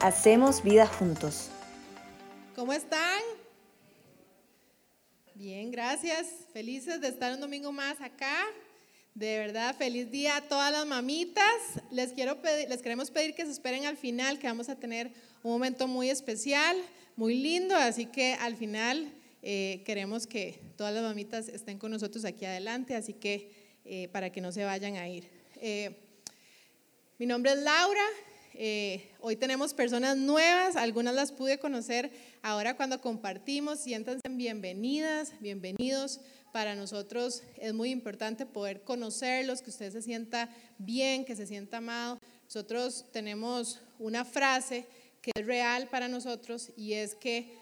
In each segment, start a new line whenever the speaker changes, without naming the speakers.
Hacemos vida juntos.
¿Cómo están? Bien, gracias. Felices de estar un domingo más acá. De verdad, feliz día a todas las mamitas. Les, quiero pedir, les queremos pedir que se esperen al final, que vamos a tener un momento muy especial, muy lindo. Así que al final eh, queremos que todas las mamitas estén con nosotros aquí adelante, así que eh, para que no se vayan a ir. Eh, mi nombre es Laura, hoy tenemos personas nuevas, algunas las pude conocer ahora cuando compartimos, siéntanse bienvenidas, bienvenidos. Para nosotros es muy importante poder conocerlos, que usted se sienta bien, que se sienta amado. Nosotros tenemos una frase que es real para nosotros y es que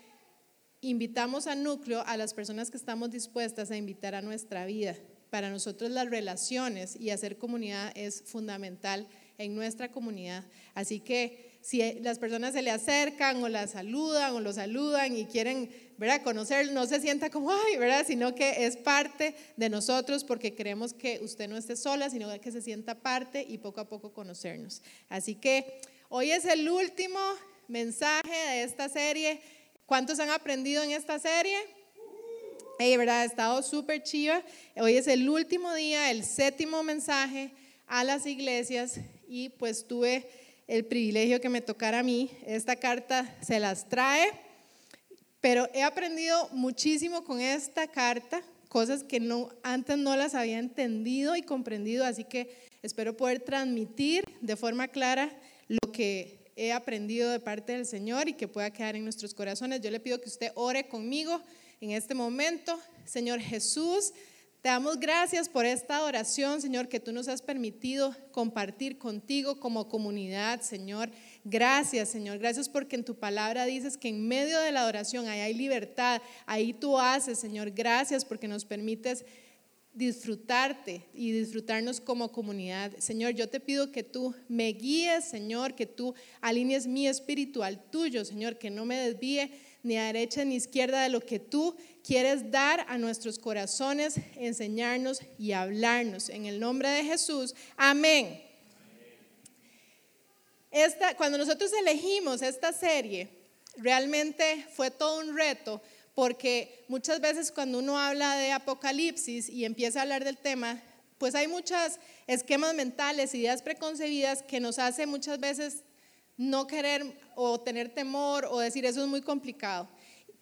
invitamos a núcleo a las personas que estamos dispuestas a invitar a nuestra vida. Para nosotros las relaciones y hacer comunidad es fundamental en nuestra comunidad. Así que si las personas se le acercan o la saludan o lo saludan y quieren ¿verdad? conocer, no se sienta como, ay, ¿verdad? sino que es parte de nosotros porque queremos que usted no esté sola, sino que se sienta parte y poco a poco conocernos. Así que hoy es el último mensaje de esta serie ¿Cuántos han aprendido en esta serie? Hey, verdad, ha estado súper chiva. Hoy es el último día, el séptimo mensaje a las iglesias y pues tuve el privilegio que me tocara a mí. Esta carta se las trae, pero he aprendido muchísimo con esta carta, cosas que no, antes no las había entendido y comprendido, así que espero poder transmitir de forma clara lo que he aprendido de parte del Señor y que pueda quedar en nuestros corazones. Yo le pido que usted ore conmigo en este momento. Señor Jesús, te damos gracias por esta oración, Señor, que tú nos has permitido compartir contigo como comunidad, Señor. Gracias, Señor. Gracias porque en tu palabra dices que en medio de la oración ahí hay libertad, ahí tú haces, Señor. Gracias porque nos permites disfrutarte y disfrutarnos como comunidad. Señor, yo te pido que tú me guíes, Señor, que tú alinees mi espíritu al tuyo, Señor, que no me desvíe ni a derecha ni a izquierda de lo que tú quieres dar a nuestros corazones, enseñarnos y hablarnos. En el nombre de Jesús, amén. Esta, cuando nosotros elegimos esta serie, realmente fue todo un reto porque muchas veces cuando uno habla de Apocalipsis y empieza a hablar del tema, pues hay muchos esquemas mentales, ideas preconcebidas que nos hace muchas veces no querer o tener temor o decir eso es muy complicado.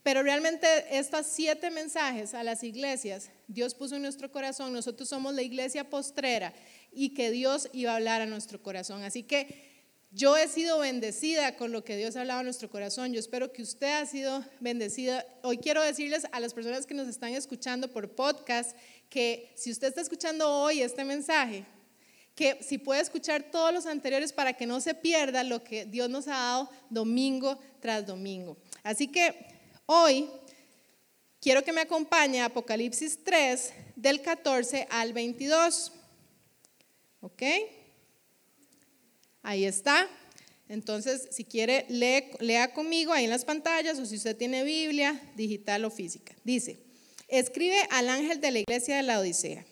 Pero realmente estos siete mensajes a las iglesias, Dios puso en nuestro corazón, nosotros somos la iglesia postrera y que Dios iba a hablar a nuestro corazón. Así que yo he sido bendecida con lo que Dios ha hablado en nuestro corazón. Yo espero que usted ha sido bendecida. Hoy quiero decirles a las personas que nos están escuchando por podcast que si usted está escuchando hoy este mensaje, que si puede escuchar todos los anteriores para que no se pierda lo que Dios nos ha dado domingo tras domingo. Así que hoy quiero que me acompañe a Apocalipsis 3 del 14 al 22. ¿Ok? Ahí está. Entonces, si quiere, lea conmigo ahí en las pantallas o si usted tiene Biblia, digital o física. Dice, escribe al ángel de la iglesia de la Odisea.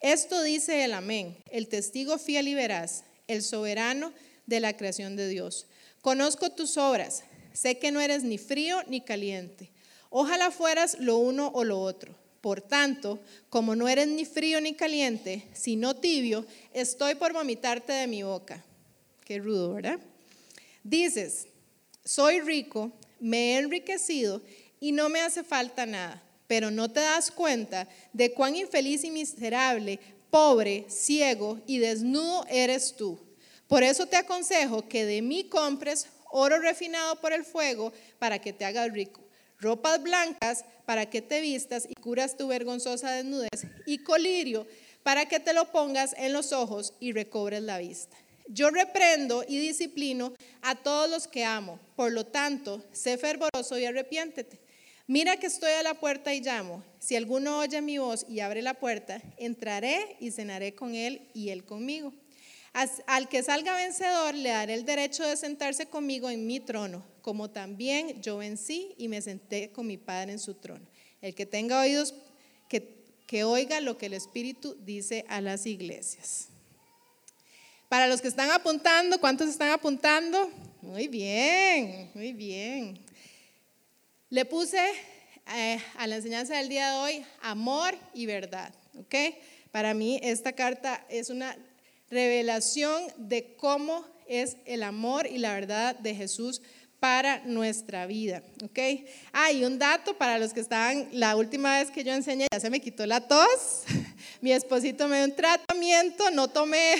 Esto dice el amén, el testigo fiel y veraz, el soberano de la creación de Dios. Conozco tus obras, sé que no eres ni frío ni caliente. Ojalá fueras lo uno o lo otro. Por tanto, como no eres ni frío ni caliente, sino tibio, estoy por vomitarte de mi boca. Qué rudo, ¿verdad? Dices, soy rico, me he enriquecido y no me hace falta nada, pero no te das cuenta de cuán infeliz y miserable, pobre, ciego y desnudo eres tú. Por eso te aconsejo que de mí compres oro refinado por el fuego para que te hagas rico, ropas blancas para que te vistas y curas tu vergonzosa desnudez, y colirio para que te lo pongas en los ojos y recobres la vista. Yo reprendo y disciplino a todos los que amo. Por lo tanto, sé fervoroso y arrepiéntete. Mira que estoy a la puerta y llamo. Si alguno oye mi voz y abre la puerta, entraré y cenaré con él y él conmigo. Al que salga vencedor le daré el derecho de sentarse conmigo en mi trono, como también yo vencí y me senté con mi Padre en su trono. El que tenga oídos, que, que oiga lo que el Espíritu dice a las iglesias. Para los que están apuntando, ¿cuántos están apuntando? Muy bien, muy bien. Le puse eh, a la enseñanza del día de hoy amor y verdad, ¿ok? Para mí esta carta es una revelación de cómo es el amor y la verdad de Jesús para nuestra vida, ¿ok? Ah, y un dato para los que estaban, la última vez que yo enseñé ya se me quitó la tos, mi esposito me dio un tratamiento, no tomé,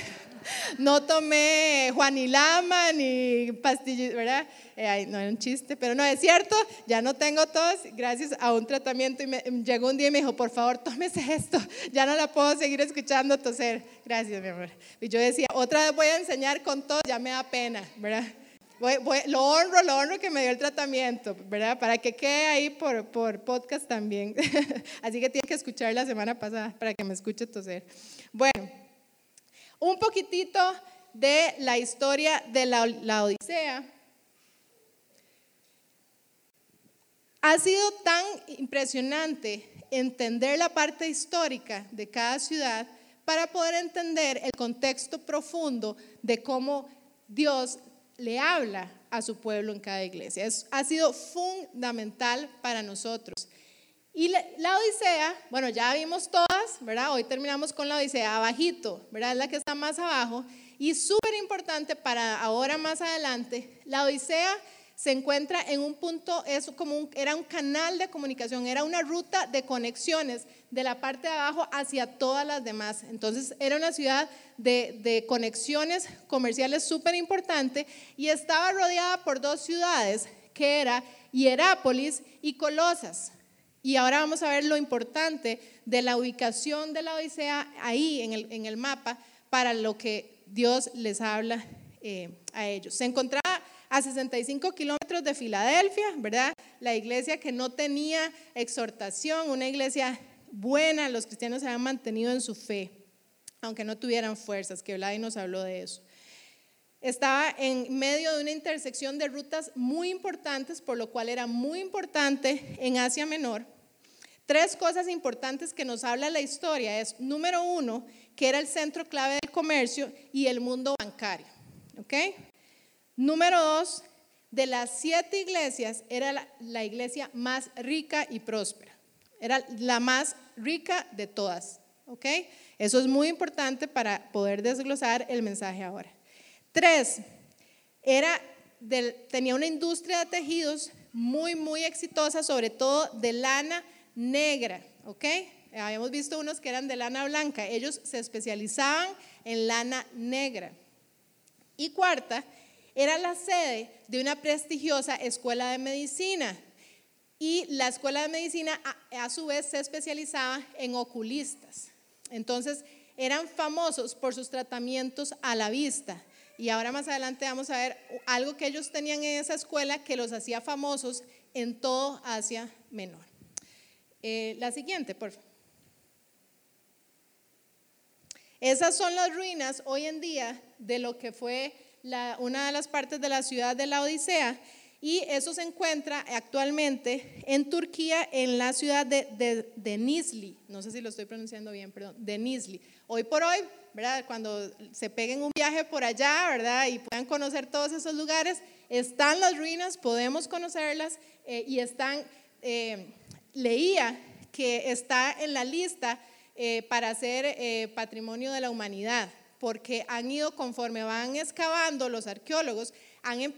no tomé Juanilama ni pastillas, ¿verdad? Eh, no era un chiste, pero no es cierto, ya no tengo tos gracias a un tratamiento y llegó un día y me dijo, por favor, tómese esto, ya no la puedo seguir escuchando toser. Gracias, mi amor. Y yo decía, otra vez voy a enseñar con tos, ya me da pena, ¿verdad? lo honro, lo honro que me dio el tratamiento, ¿verdad? Para que quede ahí por, por podcast también. Así que tiene que escuchar la semana pasada para que me escuche toser. Bueno, un poquitito de la historia de la, Odisea. Ha sido tan impresionante entender la parte histórica de cada ciudad para poder entender el contexto profundo de cómo Dios le habla a su pueblo en cada iglesia. ha sido fundamental para nosotros. Y la, Odisea, bueno, ya vimos todas, ¿verdad? Hoy terminamos con la Odisea abajito, ¿verdad? Es la que está más abajo. Y súper importante para ahora más adelante, la Odisea se encuentra en un punto, es como era un canal de comunicación, era una ruta de conexiones de la parte de abajo hacia todas las demás. Entonces era una ciudad de, de conexiones comerciales súper importante y estaba rodeada por dos ciudades, que era Hierápolis y Colosas. Y ahora vamos a ver lo importante de la ubicación de la Odisea ahí en el, en el mapa para lo que Dios les habla eh, a ellos. Se encontraba a 65 kilómetros de Filadelfia, ¿verdad? La iglesia que no tenía exhortación, una iglesia buena, los cristianos se habían mantenido en su fe, aunque no tuvieran fuerzas, que Vladi nos habló de eso. Estaba en medio de una intersección de rutas muy importantes, por lo cual era muy importante en Asia Menor. Tres cosas importantes que nos habla la historia es, número uno, que era el centro clave del comercio y el mundo bancario. ¿Ok? Número dos, de las siete iglesias era la, iglesia más rica y próspera. Era la más rica de todas. ¿Ok? Eso es muy importante para poder desglosar el mensaje ahora. Tres, era tenía una industria de tejidos muy, muy exitosa, sobre todo de lana negra. ¿Ok? Habíamos visto unos que eran de lana blanca. Ellos se especializaban en lana negra. Y cuarta, era la sede de una prestigiosa escuela de medicina. Y la escuela de medicina a, su vez se especializaba en oculistas. Entonces eran famosos por sus tratamientos a la vista. Y ahora más adelante vamos a ver algo que ellos tenían en esa escuela que los hacía famosos en todo Asia Menor. Eh, la siguiente, por favor. Esas son las ruinas hoy en día de lo que fue una de las partes de la ciudad de la Odisea. Y eso se encuentra actualmente en Turquía, en la ciudad de, de. No sé si lo estoy pronunciando bien, perdón, Denizli. Hoy por hoy, ¿verdad? Cuando se peguen un viaje por allá, ¿verdad? Y puedan conocer todos esos lugares, están las ruinas, podemos conocerlas eh, y están, eh, leía que está en la lista eh, para ser patrimonio de la humanidad porque han ido conforme van excavando los arqueólogos, han, em,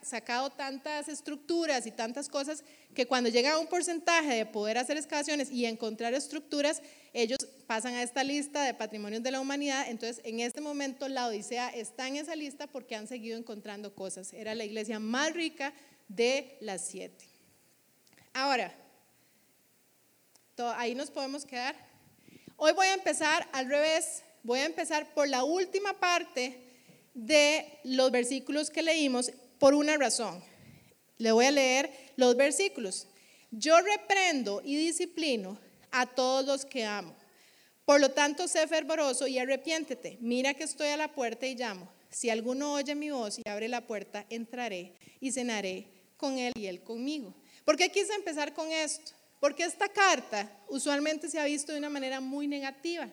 sacado tantas estructuras y tantas cosas que cuando llega a un porcentaje de poder hacer excavaciones y encontrar estructuras, ellos pasan a esta lista de patrimonios de la humanidad. Entonces, en este momento la Odisea está en esa lista porque han seguido encontrando cosas. Era la iglesia más rica de las siete. Ahora, ahí nos podemos quedar. Hoy voy a empezar al revés voy a empezar por la última parte de los versículos que leímos por una razón. Le voy a leer los versículos. Yo reprendo y disciplino a todos los que amo. Por lo tanto, sé fervoroso y arrepiéntete. Mira que estoy a la puerta y llamo. Si alguno oye mi voz y abre la puerta, entraré y cenaré con él y él conmigo. ¿Por qué quise empezar con esto? Porque esta carta usualmente se ha visto de una manera muy negativa.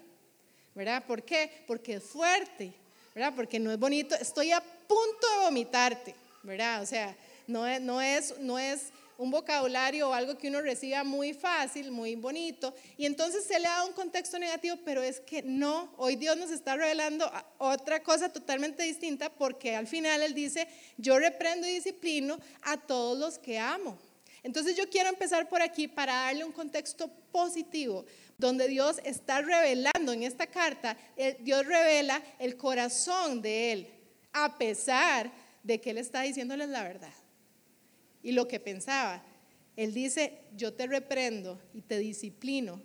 ¿verdad? ¿Por qué? Porque es fuerte, ¿verdad? Porque no es bonito. Estoy a punto de vomitarte, ¿verdad? O sea, no es, no es, no es un vocabulario o algo que uno reciba muy fácil, muy bonito, y entonces se le da un contexto negativo, pero es que no, hoy Dios nos está revelando otra cosa totalmente distinta porque al final Él dice, yo reprendo y disciplino a todos los que amo. Entonces yo quiero empezar por aquí para darle un contexto positivo, donde Dios está revelando en esta carta, Dios revela el corazón de Él, a pesar de que Él está diciéndoles la verdad y lo que pensaba. Él dice, yo te reprendo y te disciplino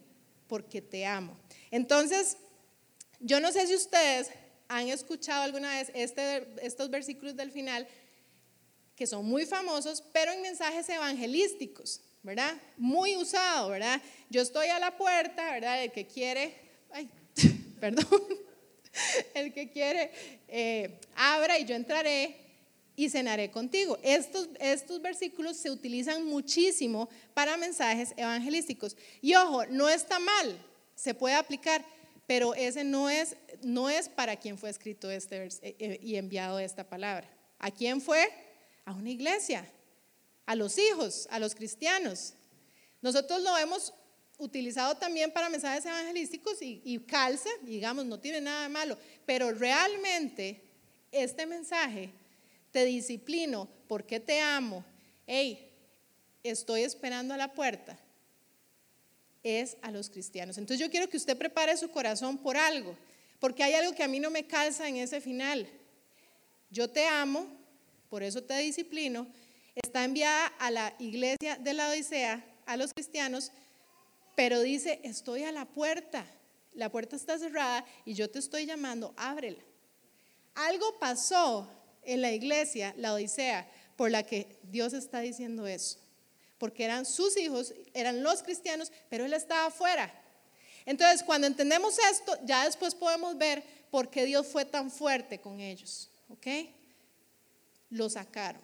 porque te amo. Entonces, yo no sé si ustedes han escuchado alguna vez este, estos versículos del final, que son muy famosos, pero en mensajes evangelísticos, ¿verdad? Muy usado, ¿verdad? Yo estoy a la puerta, ¿verdad? El que quiere, ay, perdón, el que quiere, eh, abra y yo entraré y cenaré contigo. Estos, estos versículos se utilizan muchísimo para mensajes evangelísticos. Y ojo, no está mal, se puede aplicar, pero ese no es, no es para quien fue escrito este eh, eh, y enviado esta palabra. ¿A quién fue? A una iglesia, a los hijos, a los cristianos. Nosotros lo hemos utilizado también para mensajes evangelísticos y, calza, digamos, no tiene nada de malo, pero realmente este mensaje te disciplino porque te amo, hey, estoy esperando a la puerta, es a los cristianos. Entonces yo quiero que usted prepare su corazón por algo, porque hay algo que a mí no me calza en ese final. Yo te amo, por eso te disciplino. Está enviada a la iglesia de la Odisea, a los cristianos, pero dice, estoy a la puerta, la puerta está cerrada y yo te estoy llamando, ábrela. Algo pasó en la iglesia, la Odisea, por la que Dios está diciendo eso. Porque eran sus hijos, eran los cristianos, pero él estaba afuera. Entonces, cuando entendemos esto, ya después podemos ver por qué Dios fue tan fuerte con ellos. ¿Ok? Lo sacaron.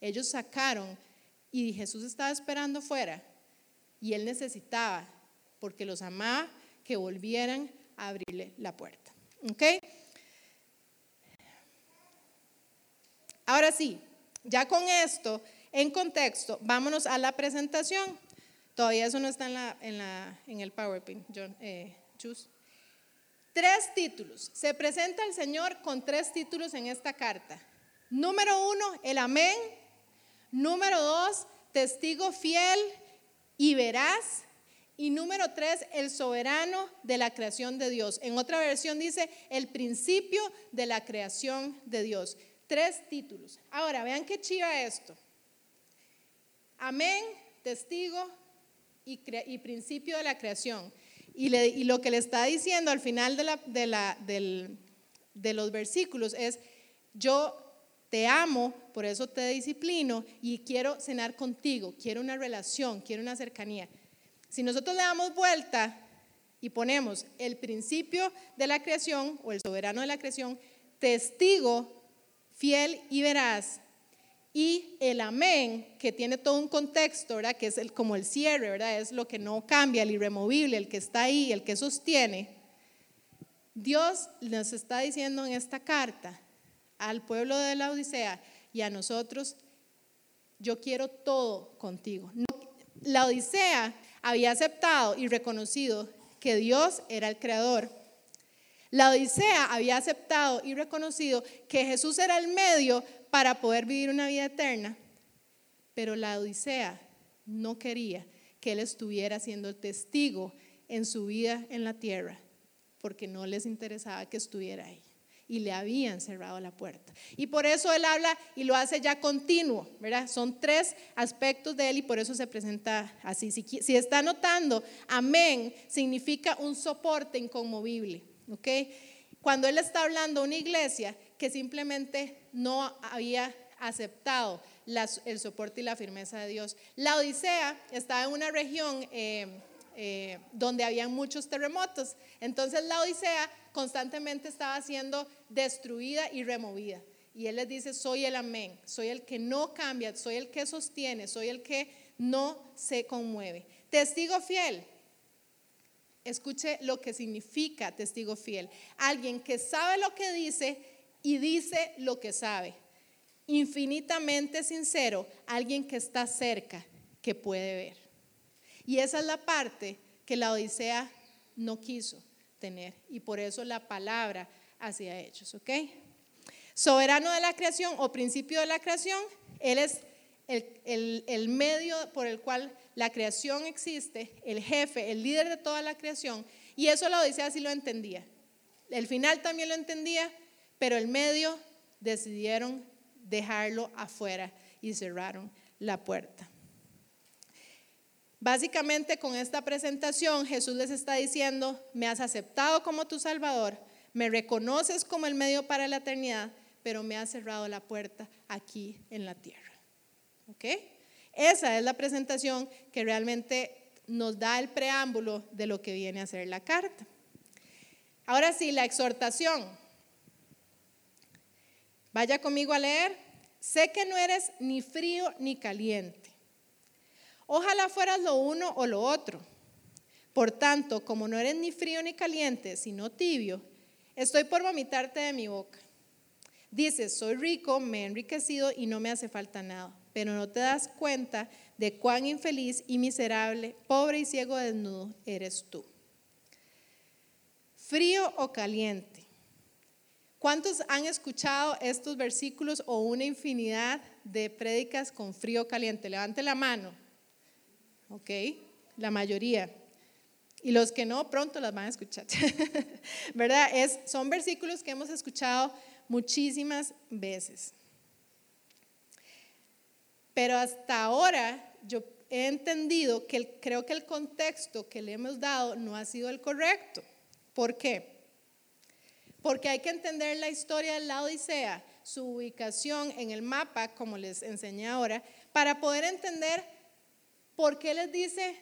Ellos sacaron y Jesús estaba esperando afuera y él necesitaba, porque los amaba, que volvieran a abrirle la puerta. ¿Ok? Ahora sí, ya con esto en contexto, vámonos a la presentación. Todavía eso no está en, la, en, la, en el PowerPoint, John, eh, Tres títulos. Se presenta el Señor con tres títulos en esta carta. Número uno, el amén. Número dos, testigo fiel y veraz. Y número tres, el soberano de la creación de Dios. En otra versión dice el principio de la creación de Dios. Tres títulos. Ahora, vean qué chiva esto. Amén, testigo y, principio de la creación. Y, lo que le está diciendo al final de los versículos es, yo te amo, por eso te disciplino y quiero cenar contigo, quiero una relación, quiero una cercanía. Si nosotros le damos vuelta y ponemos el principio de la creación o el soberano de la creación, testigo fiel y veraz. Y el amén, que tiene todo un contexto, ¿verdad? Que es el, como el cierre, ¿verdad? Es lo que no cambia, el irremovible, el que está ahí, el que sostiene. Dios nos está diciendo en esta carta al pueblo de la Odisea y a nosotros, yo quiero todo contigo. La Odisea había aceptado y reconocido que Dios era el creador la Odisea había aceptado y reconocido que Jesús era el medio para poder vivir una vida eterna, pero la Odisea no quería que Él estuviera siendo testigo en su vida en la tierra, porque no les interesaba que estuviera ahí y le habían cerrado la puerta. Y por eso él habla y lo hace ya continuo, ¿verdad? Son tres aspectos de él y por eso se presenta así. Si, está notando, amén significa un soporte inconmovible. ¿ok? Cuando él está hablando a una iglesia que simplemente no había aceptado el soporte y la firmeza de Dios. La Odisea estaba en una región eh, eh, donde había muchos terremotos, entonces la Odisea constantemente estaba siendo destruida y removida. Y él les dice, soy el amén, soy el que no cambia, soy el que sostiene, soy el que no se conmueve. Testigo fiel, Escuche lo que significa testigo fiel. Alguien que sabe lo que dice y dice lo que sabe. infinitamente sincero, alguien que está cerca, que puede ver. Y esa es la parte que la Odisea no quiso tener. Y por eso la palabra hacía hechos, ¿ok? Soberano de la creación o principio de la creación, Él es el, el medio por el cual la creación existe, el jefe, el líder de toda la creación. Y eso la Odisea sí lo entendía. El final también lo entendía, pero el medio decidieron dejarlo afuera y cerraron la puerta. Básicamente con esta presentación Jesús les está diciendo, me has aceptado como tu Salvador, me reconoces como el medio para la eternidad, pero me has cerrado la puerta aquí en la tierra. ¿Ok? Esa es la presentación que realmente nos da el preámbulo de lo que viene a ser la carta. Ahora sí, la exhortación. Vaya conmigo a leer. Sé que no eres ni frío ni caliente. Ojalá fueras lo uno o lo otro. Por tanto, como no eres ni frío ni caliente, sino tibio, estoy por vomitarte de mi boca. Dices, soy rico, me he enriquecido y no me hace falta nada, pero no te das cuenta de cuán infeliz y miserable, pobre y ciego desnudo eres tú. Frío o caliente. ¿Cuántos han escuchado estos versículos o una infinidad de prédicas con frío caliente? Levante la mano. ¿Ok? La mayoría. Y los que no, pronto las van a escuchar. ¿Verdad? Es, son versículos que hemos escuchado muchísimas veces. Pero hasta ahora yo he entendido que creo que el contexto que le hemos dado no ha sido el correcto. ¿Por qué? Porque hay que entender la historia de la Odisea, su ubicación en el mapa, como les enseñé ahora, para poder entender por qué les dice,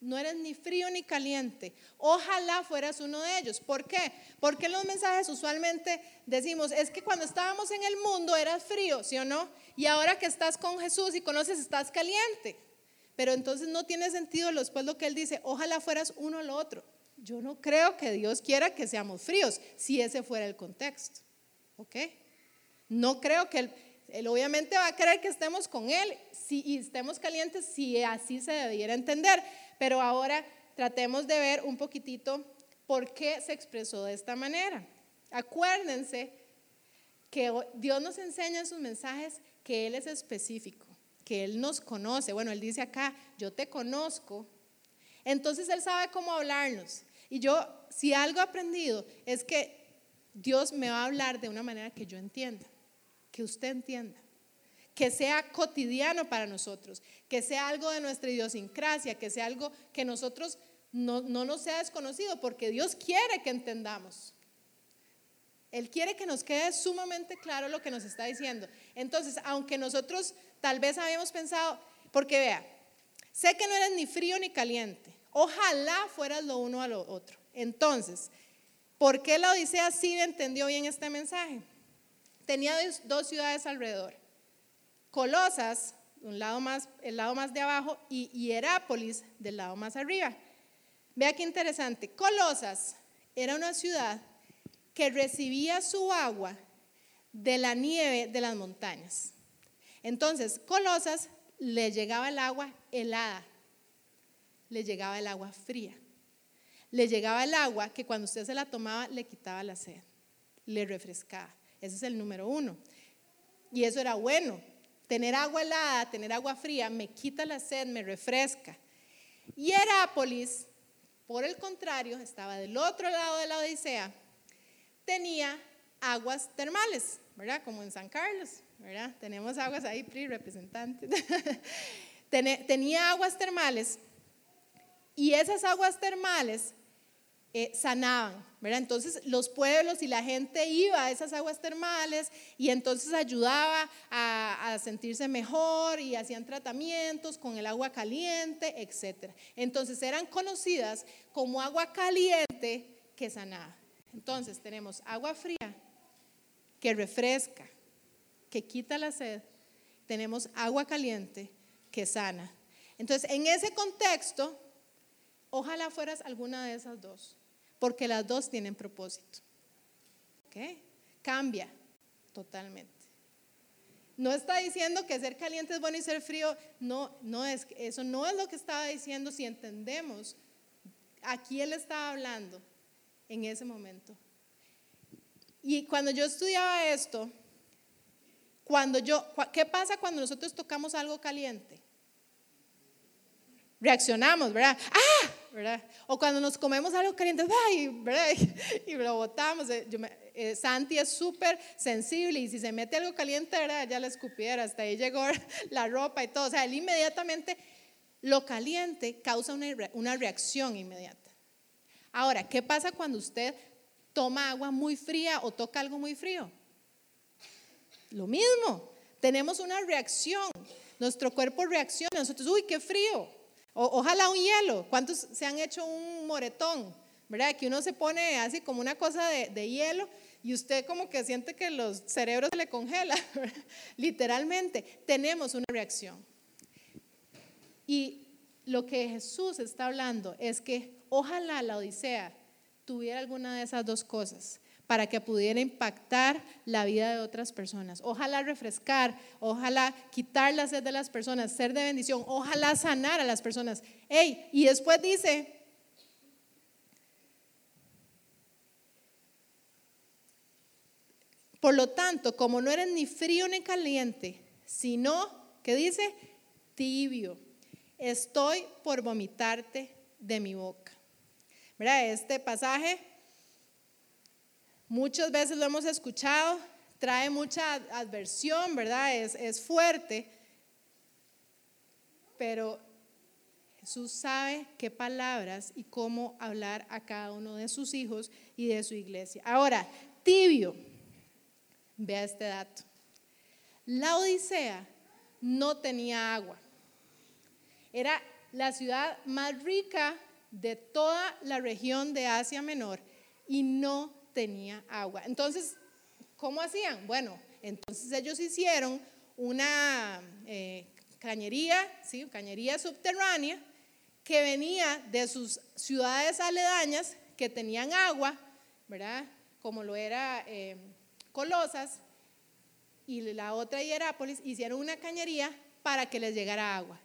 no eres ni frío ni caliente. Ojalá fueras uno de ellos. ¿Por qué? Porque los mensajes usualmente decimos, es que cuando estábamos en el mundo eras frío, ¿sí o no? Y ahora que estás con Jesús y conoces, estás caliente. Pero entonces no tiene sentido después lo que él dice, ojalá fueras uno o lo otro. Yo no creo que Dios quiera que seamos fríos, si ese fuera el contexto. ¿Ok? No creo que él, obviamente va a querer que estemos con Él si, y estemos calientes si así se debiera entender. Pero ahora tratemos de ver un poquitito por qué se expresó de esta manera. Acuérdense que Dios nos enseña en sus mensajes que Él es específico, que Él nos conoce. Bueno, Él dice acá, yo te conozco. Entonces Él sabe cómo hablarnos. Y yo, si algo he aprendido, es que Dios me va a hablar de una manera que yo entienda, que usted entienda, que sea cotidiano para nosotros, que sea algo de nuestra idiosincrasia, que sea algo que nosotros no, no nos sea desconocido, porque Dios quiere que entendamos. Él quiere que nos quede sumamente claro lo que nos está diciendo. Entonces, aunque nosotros tal vez habíamos pensado, porque vea, sé que no eres ni frío ni caliente, Ojalá fueras lo uno a lo otro. Entonces, ¿por qué la Odisea sí entendió bien este mensaje? Tenía dos ciudades alrededor. Colosas, un lado más, el lado más de abajo, y Hierápolis, del lado más arriba. Vea qué interesante. Colosas era una ciudad que recibía su agua de la nieve de las montañas. Entonces, Colosas le llegaba el agua helada le llegaba el agua fría. Le llegaba el agua que cuando usted se la tomaba le quitaba la sed, le refrescaba. Ese es el número uno. Y eso era bueno. Tener agua helada, tener agua fría, me quita la sed, me refresca. Y Herápolis, por el contrario, estaba del otro lado de la Odisea, tenía aguas termales, ¿verdad? Como en San Carlos, ¿verdad? Tenemos aguas ahí, PRI, representantes. tenía aguas termales y esas aguas termales eh, sanaban, ¿verdad? Entonces los pueblos y la gente iba a esas aguas termales y entonces ayudaba a, a, sentirse mejor y hacían tratamientos con el agua caliente, etc. Entonces eran conocidas como agua caliente que sanaba. Entonces tenemos agua fría que refresca, que quita la sed. Tenemos agua caliente que sana. Entonces en ese contexto Ojalá fueras alguna de esas dos, porque las dos tienen propósito. ¿Ok? Cambia totalmente. No está diciendo que ser caliente es bueno y ser frío. No, no es, eso no es lo que estaba diciendo si entendemos a quién estaba hablando en ese momento. Y cuando yo estudiaba esto, cuando yo, ¿qué pasa cuando nosotros tocamos algo caliente? Reaccionamos, ¿verdad? ¡Ah! O cuando nos comemos algo caliente, ¡ay! ¿verdad? Y lo botamos. Eh, eh, Santi es súper sensible y si se mete algo caliente, ¿verdad? Ya la escupiera, hasta ahí llegó la ropa y todo. O sea, él inmediatamente, lo caliente causa una, una reacción inmediata. Ahora, ¿qué pasa cuando usted toma agua muy fría o toca algo muy frío? Lo mismo, tenemos una reacción, nuestro cuerpo reacciona, nosotros, uy, qué frío, ojalá un hielo, ¿cuántos se han hecho un moretón? ¿Verdad? Que uno se pone así como una cosa de, hielo y usted como que siente que los cerebros le congelan, literalmente, tenemos una reacción. Y lo que Jesús está hablando es que ojalá la Odisea tuviera alguna de esas dos cosas para que pudiera impactar la vida de otras personas. Ojalá refrescar, ojalá quitar la sed de las personas, ser de bendición, ojalá sanar a las personas. Ey, y después dice, por lo tanto, como no eres ni frío ni caliente, sino, ¿qué dice? Tibio. Estoy por vomitarte de mi boca. ¿Verdad? Este pasaje Muchas veces lo hemos escuchado, trae mucha adversión, ¿verdad? Es, es fuerte, pero Jesús sabe qué palabras y cómo hablar a cada uno de sus hijos y de su iglesia. Ahora, tibio, vea este dato. La Odisea no tenía agua. Era la ciudad más rica de toda la región de Asia Menor y no tenía agua. Entonces, ¿cómo hacían? Bueno, entonces ellos hicieron una eh, cañería, ¿sí? cañería subterránea que venía de sus ciudades aledañas que tenían agua, ¿verdad? Como lo era eh, Colosas y la otra Hierápolis, hicieron una cañería para que les llegara agua.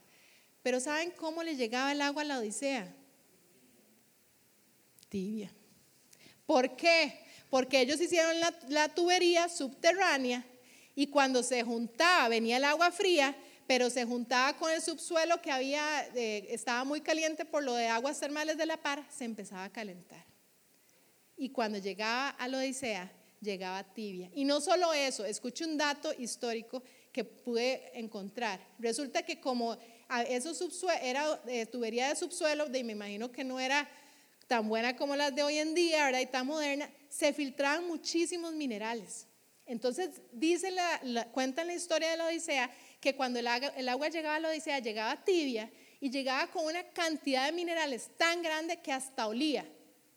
Pero ¿saben cómo les llegaba el agua a la Odisea? Tibia. ¿Por qué? Porque ellos hicieron la, tubería subterránea y cuando se juntaba, venía el agua fría, pero se juntaba con el subsuelo que había, estaba muy caliente por lo de aguas termales de la par, se empezaba a calentar. Y cuando llegaba a la Odisea, llegaba tibia. Y no solo eso, escuche un dato histórico que pude encontrar. Resulta que como eso era eh, tubería de subsuelo, de, me imagino que no era tan buena como las de hoy en día, ¿verdad? Y tan moderna, se filtraban muchísimos minerales. Entonces, dice la, cuentan la historia de la Odisea que cuando el agua, llegaba a la Odisea, llegaba tibia y llegaba con una cantidad de minerales tan grande que hasta olía,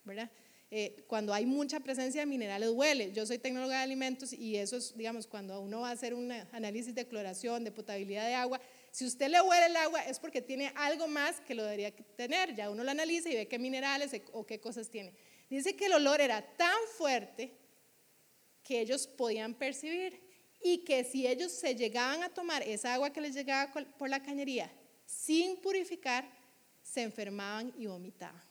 ¿verdad? Eh, cuando hay mucha presencia de minerales huele. Yo soy tecnóloga de alimentos y eso es, digamos, cuando uno va a hacer un análisis de cloración, de potabilidad de agua, si usted le huele el agua es porque tiene algo más que lo debería tener. Ya uno lo analiza y ve qué minerales o qué cosas tiene. Dice que el olor era tan fuerte que ellos podían percibir y que si ellos se llegaban a tomar esa agua que les llegaba por la cañería sin purificar, se enfermaban y vomitaban.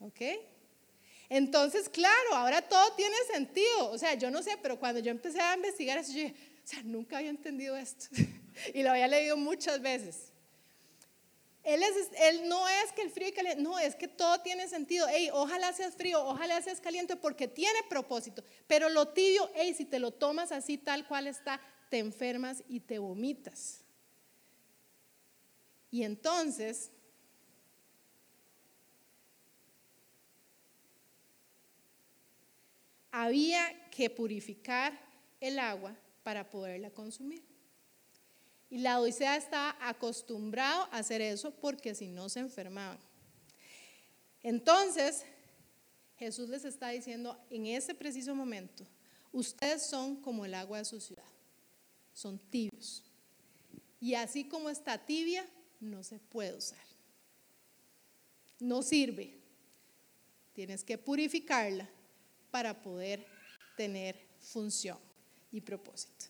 ¿Ok? Entonces, claro, ahora todo tiene sentido. O sea, yo no sé, pero cuando yo empecé a investigar eso, yo dije, o sea, nunca había entendido esto. y lo había leído muchas veces. Él, es, él, no es que el frío y caliente, no, es que todo tiene sentido. Ey, ojalá seas frío, ojalá seas caliente, porque tiene propósito. Pero lo tibio, ey, si te lo tomas así tal cual está, te enfermas y te vomitas. Y entonces, había que purificar el agua para poderla consumir. Y la Odisea estaba acostumbrado a hacer eso porque si no se enfermaban. Entonces, Jesús les está diciendo en ese preciso momento, ustedes son como el agua de su ciudad, son tibios. Y así como está tibia, no se puede usar. No sirve. Tienes que purificarla para poder tener función y propósito.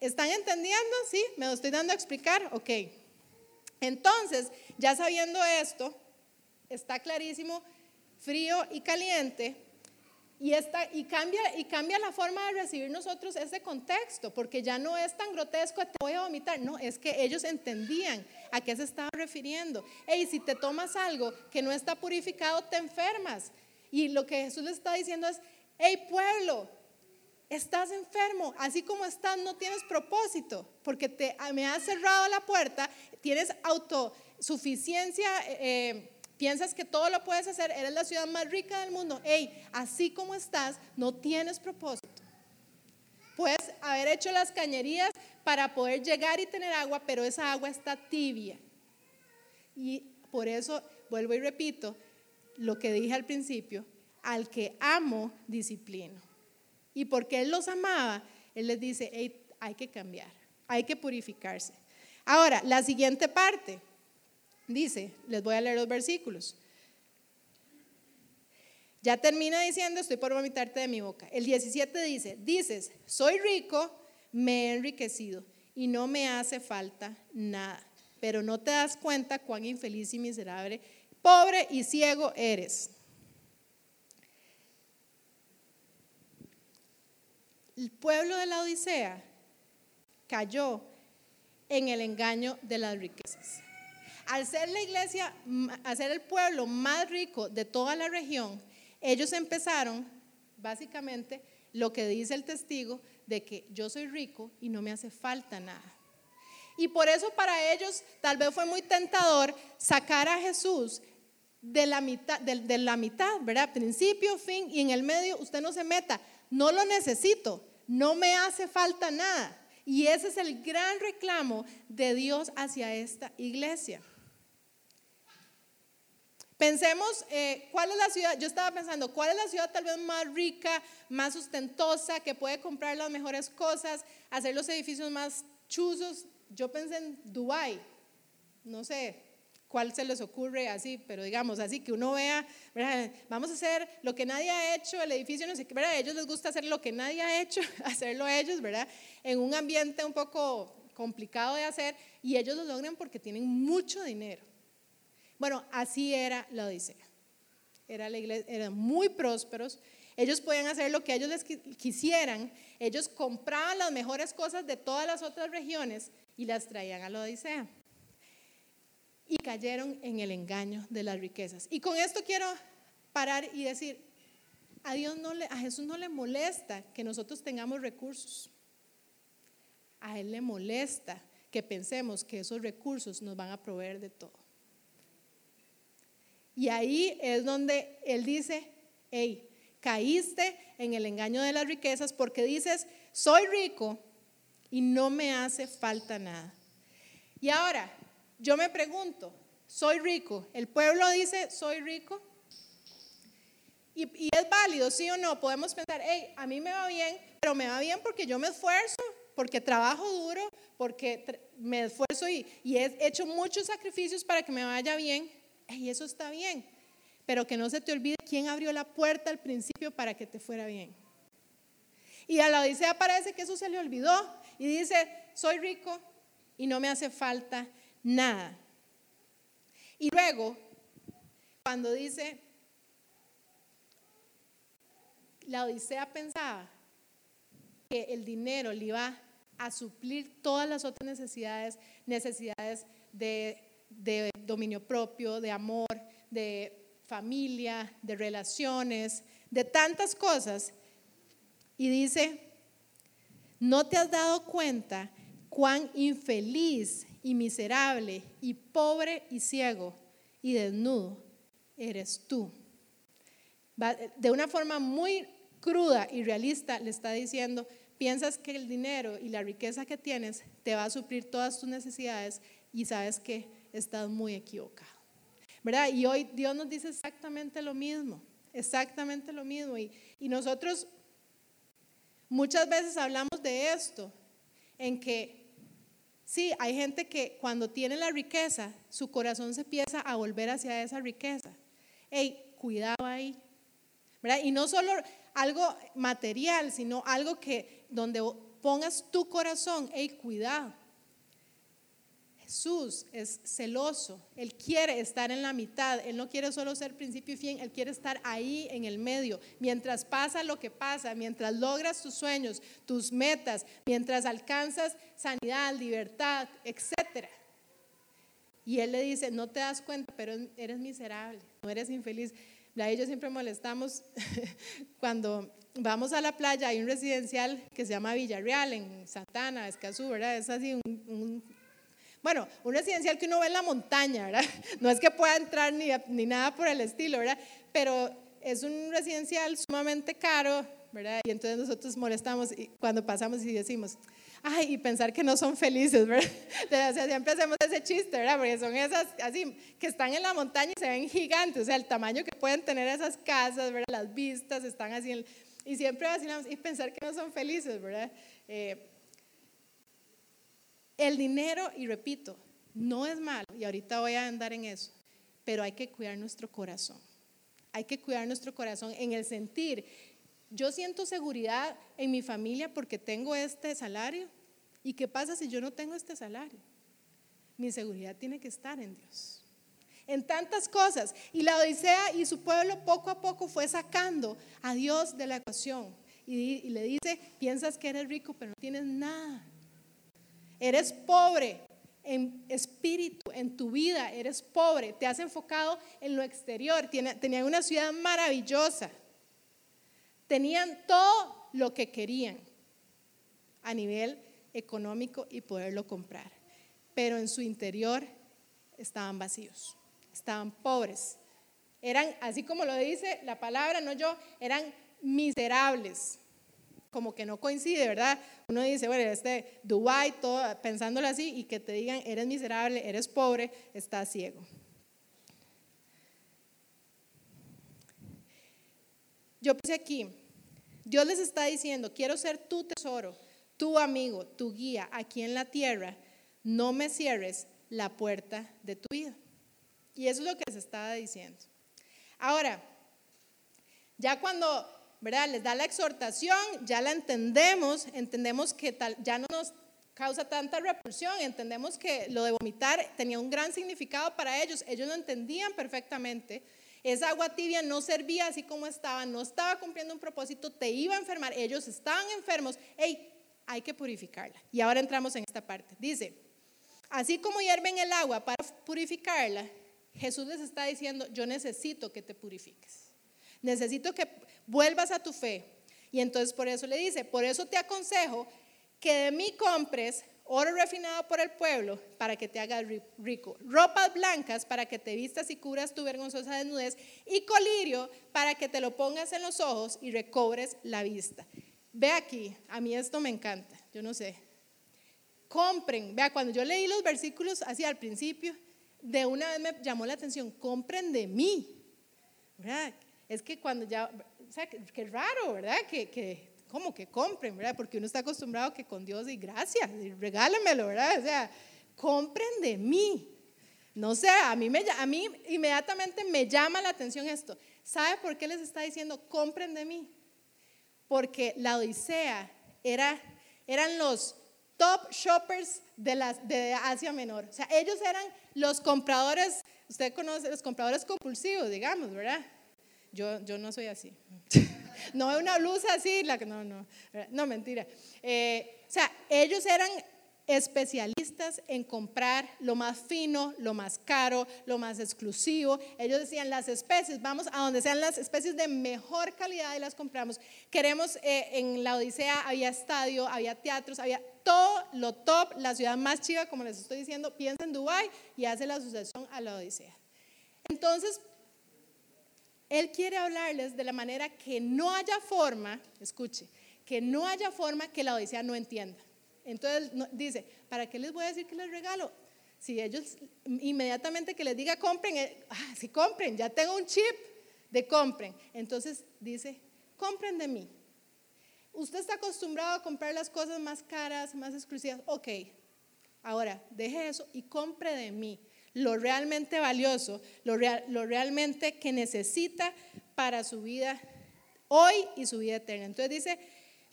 ¿Están entendiendo? ¿Sí? ¿Me lo estoy dando a explicar? Ok. Entonces, ya sabiendo esto, está clarísimo, frío y caliente, y, esta, y, cambia, y cambia la forma de recibir nosotros ese contexto, porque ya no es tan grotesco, te voy a vomitar, no, es que ellos entendían a qué se estaba refiriendo. Hey, si te tomas algo que no está purificado, te enfermas. Y lo que Jesús le está diciendo es, hey pueblo, estás enfermo, así como estás no tienes propósito, porque te, me has cerrado la puerta, tienes autosuficiencia. Eh, Piensas que todo lo puedes hacer, eres la ciudad más rica del mundo. Hey, así como estás, no tienes propósito. Puedes haber hecho las cañerías para poder llegar y tener agua, pero esa agua está tibia. Y por eso, vuelvo y repito, lo que dije al principio, al que amo, disciplino. Y porque Él los amaba, Él les dice, hay que cambiar, hay que purificarse. Ahora, la siguiente parte. Dice, les voy a leer los versículos. Ya termina diciendo, estoy por vomitarte de mi boca. El 17 dice, dices, soy rico, me he enriquecido y no me hace falta nada, pero no te das cuenta cuán infeliz y miserable, pobre y ciego eres. El pueblo de la Odisea cayó en el engaño de las riquezas. Al ser la iglesia, al ser el pueblo más rico de toda la región, ellos empezaron básicamente lo que dice el testigo de que yo soy rico y no me hace falta nada. Y por eso para ellos tal vez fue muy tentador sacar a Jesús de la mitad, de, la mitad, ¿verdad? Principio, fin y en el medio usted no se meta. No lo necesito, no me hace falta nada. Y ese es el gran reclamo de Dios hacia esta iglesia. Pensemos, eh, ¿cuál es la ciudad? Yo estaba pensando, ¿cuál es la ciudad tal vez más rica, más ostentosa, que puede comprar las mejores cosas, hacer los edificios más chuzos? Yo pensé en Dubai, no sé cuál se les ocurre así, pero digamos así, que uno vea, vamos a hacer lo que nadie ha hecho, el edificio, no sé qué, ¿verdad? A ellos les gusta hacer lo que nadie ha hecho, hacerlo ellos, ¿verdad? En un ambiente un poco complicado de hacer, y ellos lo logran porque tienen mucho dinero. Bueno, así era la Odisea. Era la iglesia, eran muy prósperos. Ellos podían hacer lo que ellos les quisieran. Ellos compraban las mejores cosas de todas las otras regiones y las traían a la Odisea. Y cayeron en el engaño de las riquezas. Y con esto quiero parar y decir, a Dios no le, a Jesús no le molesta que nosotros tengamos recursos. A Él le molesta que pensemos que esos recursos nos van a proveer de todo. Y ahí es donde él dice, hey, caíste en el engaño de las riquezas porque dices, soy rico y no me hace falta nada. Y ahora, yo me pregunto, soy rico, el pueblo dice, soy rico. Y, es válido, sí o no, podemos pensar, hey, a mí me va bien, pero me va bien porque yo me esfuerzo, porque trabajo duro, porque me esfuerzo y, y he hecho muchos sacrificios para que me vaya bien y eso está bien, pero que no se te olvide quién abrió la puerta al principio para que te fuera bien. Y a la Odisea parece que eso se le olvidó y dice, soy rico y no me hace falta nada. Y luego, cuando dice, la Odisea pensaba que el dinero le iba a suplir todas las otras necesidades, necesidades de de dominio propio, de amor, de familia, de relaciones, de tantas cosas. Y dice, ¿no te has dado cuenta cuán infeliz y miserable y pobre y ciego y desnudo eres tú? De una forma muy cruda y realista le está diciendo, piensas que el dinero y la riqueza que tienes te va a suplir todas tus necesidades y sabes que estás muy equivocado. ¿Verdad? Y hoy Dios nos dice exactamente lo mismo, exactamente lo mismo. Y, y nosotros muchas veces hablamos de esto, en que sí, hay gente que cuando tiene la riqueza, su corazón se empieza a volver hacia esa riqueza. Hey, cuidado ahí. Y no solo algo material, sino algo que donde pongas tu corazón, hey, cuidado. Jesús es celoso, Él quiere estar en la mitad, Él no quiere solo ser principio y fin, Él quiere estar ahí en el medio, mientras pasa lo que pasa, mientras logras tus sueños, tus metas, mientras alcanzas sanidad, libertad, etc. Y Él le dice, no te das cuenta, pero eres miserable, no eres infeliz. La ellos siempre molestamos cuando vamos a la playa, hay un residencial que se llama Villarreal en Santana, Escazú, ¿verdad? Es así un bueno, un residencial que uno ve en la montaña, ¿verdad? No es que pueda entrar ni, ni nada por el estilo, ¿verdad? Pero es un residencial sumamente caro, ¿verdad? Y entonces nosotros molestamos cuando pasamos y decimos, ay, y pensar que no son felices, ¿verdad? O sea, siempre hacemos ese chiste, ¿verdad? Porque son esas, así, que están en la montaña y se ven gigantes, o sea, el tamaño que pueden tener esas casas, ¿verdad? Las vistas están así, y siempre vacilamos, y pensar que no son felices, ¿verdad? Eh, el dinero, y repito, no es malo, y ahorita voy a andar en eso, pero hay que cuidar nuestro corazón. Hay que cuidar nuestro corazón en el sentir, yo siento seguridad en mi familia porque tengo este salario. ¿Y qué pasa si yo no tengo este salario? Mi seguridad tiene que estar en Dios. En tantas cosas. Y la Odisea y su pueblo poco a poco fue sacando a Dios de la ecuación. Y, y le dice, piensas que eres rico, pero no tienes nada. Eres pobre en espíritu, en tu vida, eres pobre, te has enfocado en lo exterior, tenían una ciudad maravillosa, tenían todo lo que querían a nivel económico y poderlo comprar, pero en su interior estaban vacíos, estaban pobres, eran, así como lo dice la palabra, no yo, eran miserables como que no coincide, ¿verdad? Uno dice, bueno, este Dubai, todo pensándolo así, y que te digan, eres miserable, eres pobre, estás ciego. Yo puse aquí, Dios les está diciendo, quiero ser tu tesoro, tu amigo, tu guía aquí en la tierra, no me cierres la puerta de tu vida. Y eso es lo que les estaba diciendo. Ahora, ya cuando ¿verdad? Les da la exhortación, ya la entendemos, entendemos que ya no nos causa tanta repulsión, entendemos que lo de vomitar tenía un gran significado para ellos, ellos lo entendían perfectamente. Esa agua tibia no servía así como estaba, no estaba cumpliendo un propósito, te iba a enfermar, ellos estaban enfermos, hey, hay que purificarla. Y ahora entramos en esta parte. Dice, así como hierven el agua para purificarla, Jesús les está diciendo, yo necesito que te purifiques. Necesito que vuelvas a tu fe. Y entonces por eso le dice, por eso te aconsejo que de mí compres oro refinado por el pueblo para que te hagas rico, ropas blancas para que te vistas y cubras tu vergonzosa desnudez y colirio para que te lo pongas en los ojos y recobres la vista. Ve aquí, a mí esto me encanta, yo no sé. Compren, vea, cuando yo leí los versículos así al principio, de una vez me llamó la atención, compren de mí. Es que cuando ya, o sea, qué raro, ¿verdad? Que, que, como que compren, ¿verdad? Porque uno está acostumbrado que con Dios y gracias, y ¿verdad? O sea, compren de mí. No sé, a mí, me, a mí inmediatamente me llama la atención esto. ¿Sabe por qué les está diciendo compren de mí? Porque la Odisea era, eran los top shoppers de, de Asia Menor. O sea, ellos eran los compradores, usted conoce, los compradores compulsivos, digamos, ¿verdad? Yo, yo no soy así. no es una blusa así, la que no, no, no, mentira. Eh, o sea, ellos eran especialistas en comprar lo más fino, lo más caro, lo más exclusivo. Ellos decían las especies, vamos a donde sean las especies de mejor calidad y las compramos. Queremos, eh, en la Odisea había estadio, había teatros, había todo lo top, la ciudad más chiva, como les estoy diciendo, piensa en Dubái y hace la sucesión a la Odisea. Entonces, él quiere hablarles de la manera que no haya forma, escuche, que no haya forma que la Odisea no entienda. Entonces dice, ¿para qué les voy a decir que les regalo? Si ellos inmediatamente que les diga compren, eh, ah, si compren, ya tengo un chip de compren. Entonces dice, compren de mí. Usted está acostumbrado a comprar las cosas más caras, más exclusivas. Ok, ahora deje eso y compre de mí lo realmente valioso, lo, lo realmente que necesita para su vida hoy y su vida eterna. Entonces dice,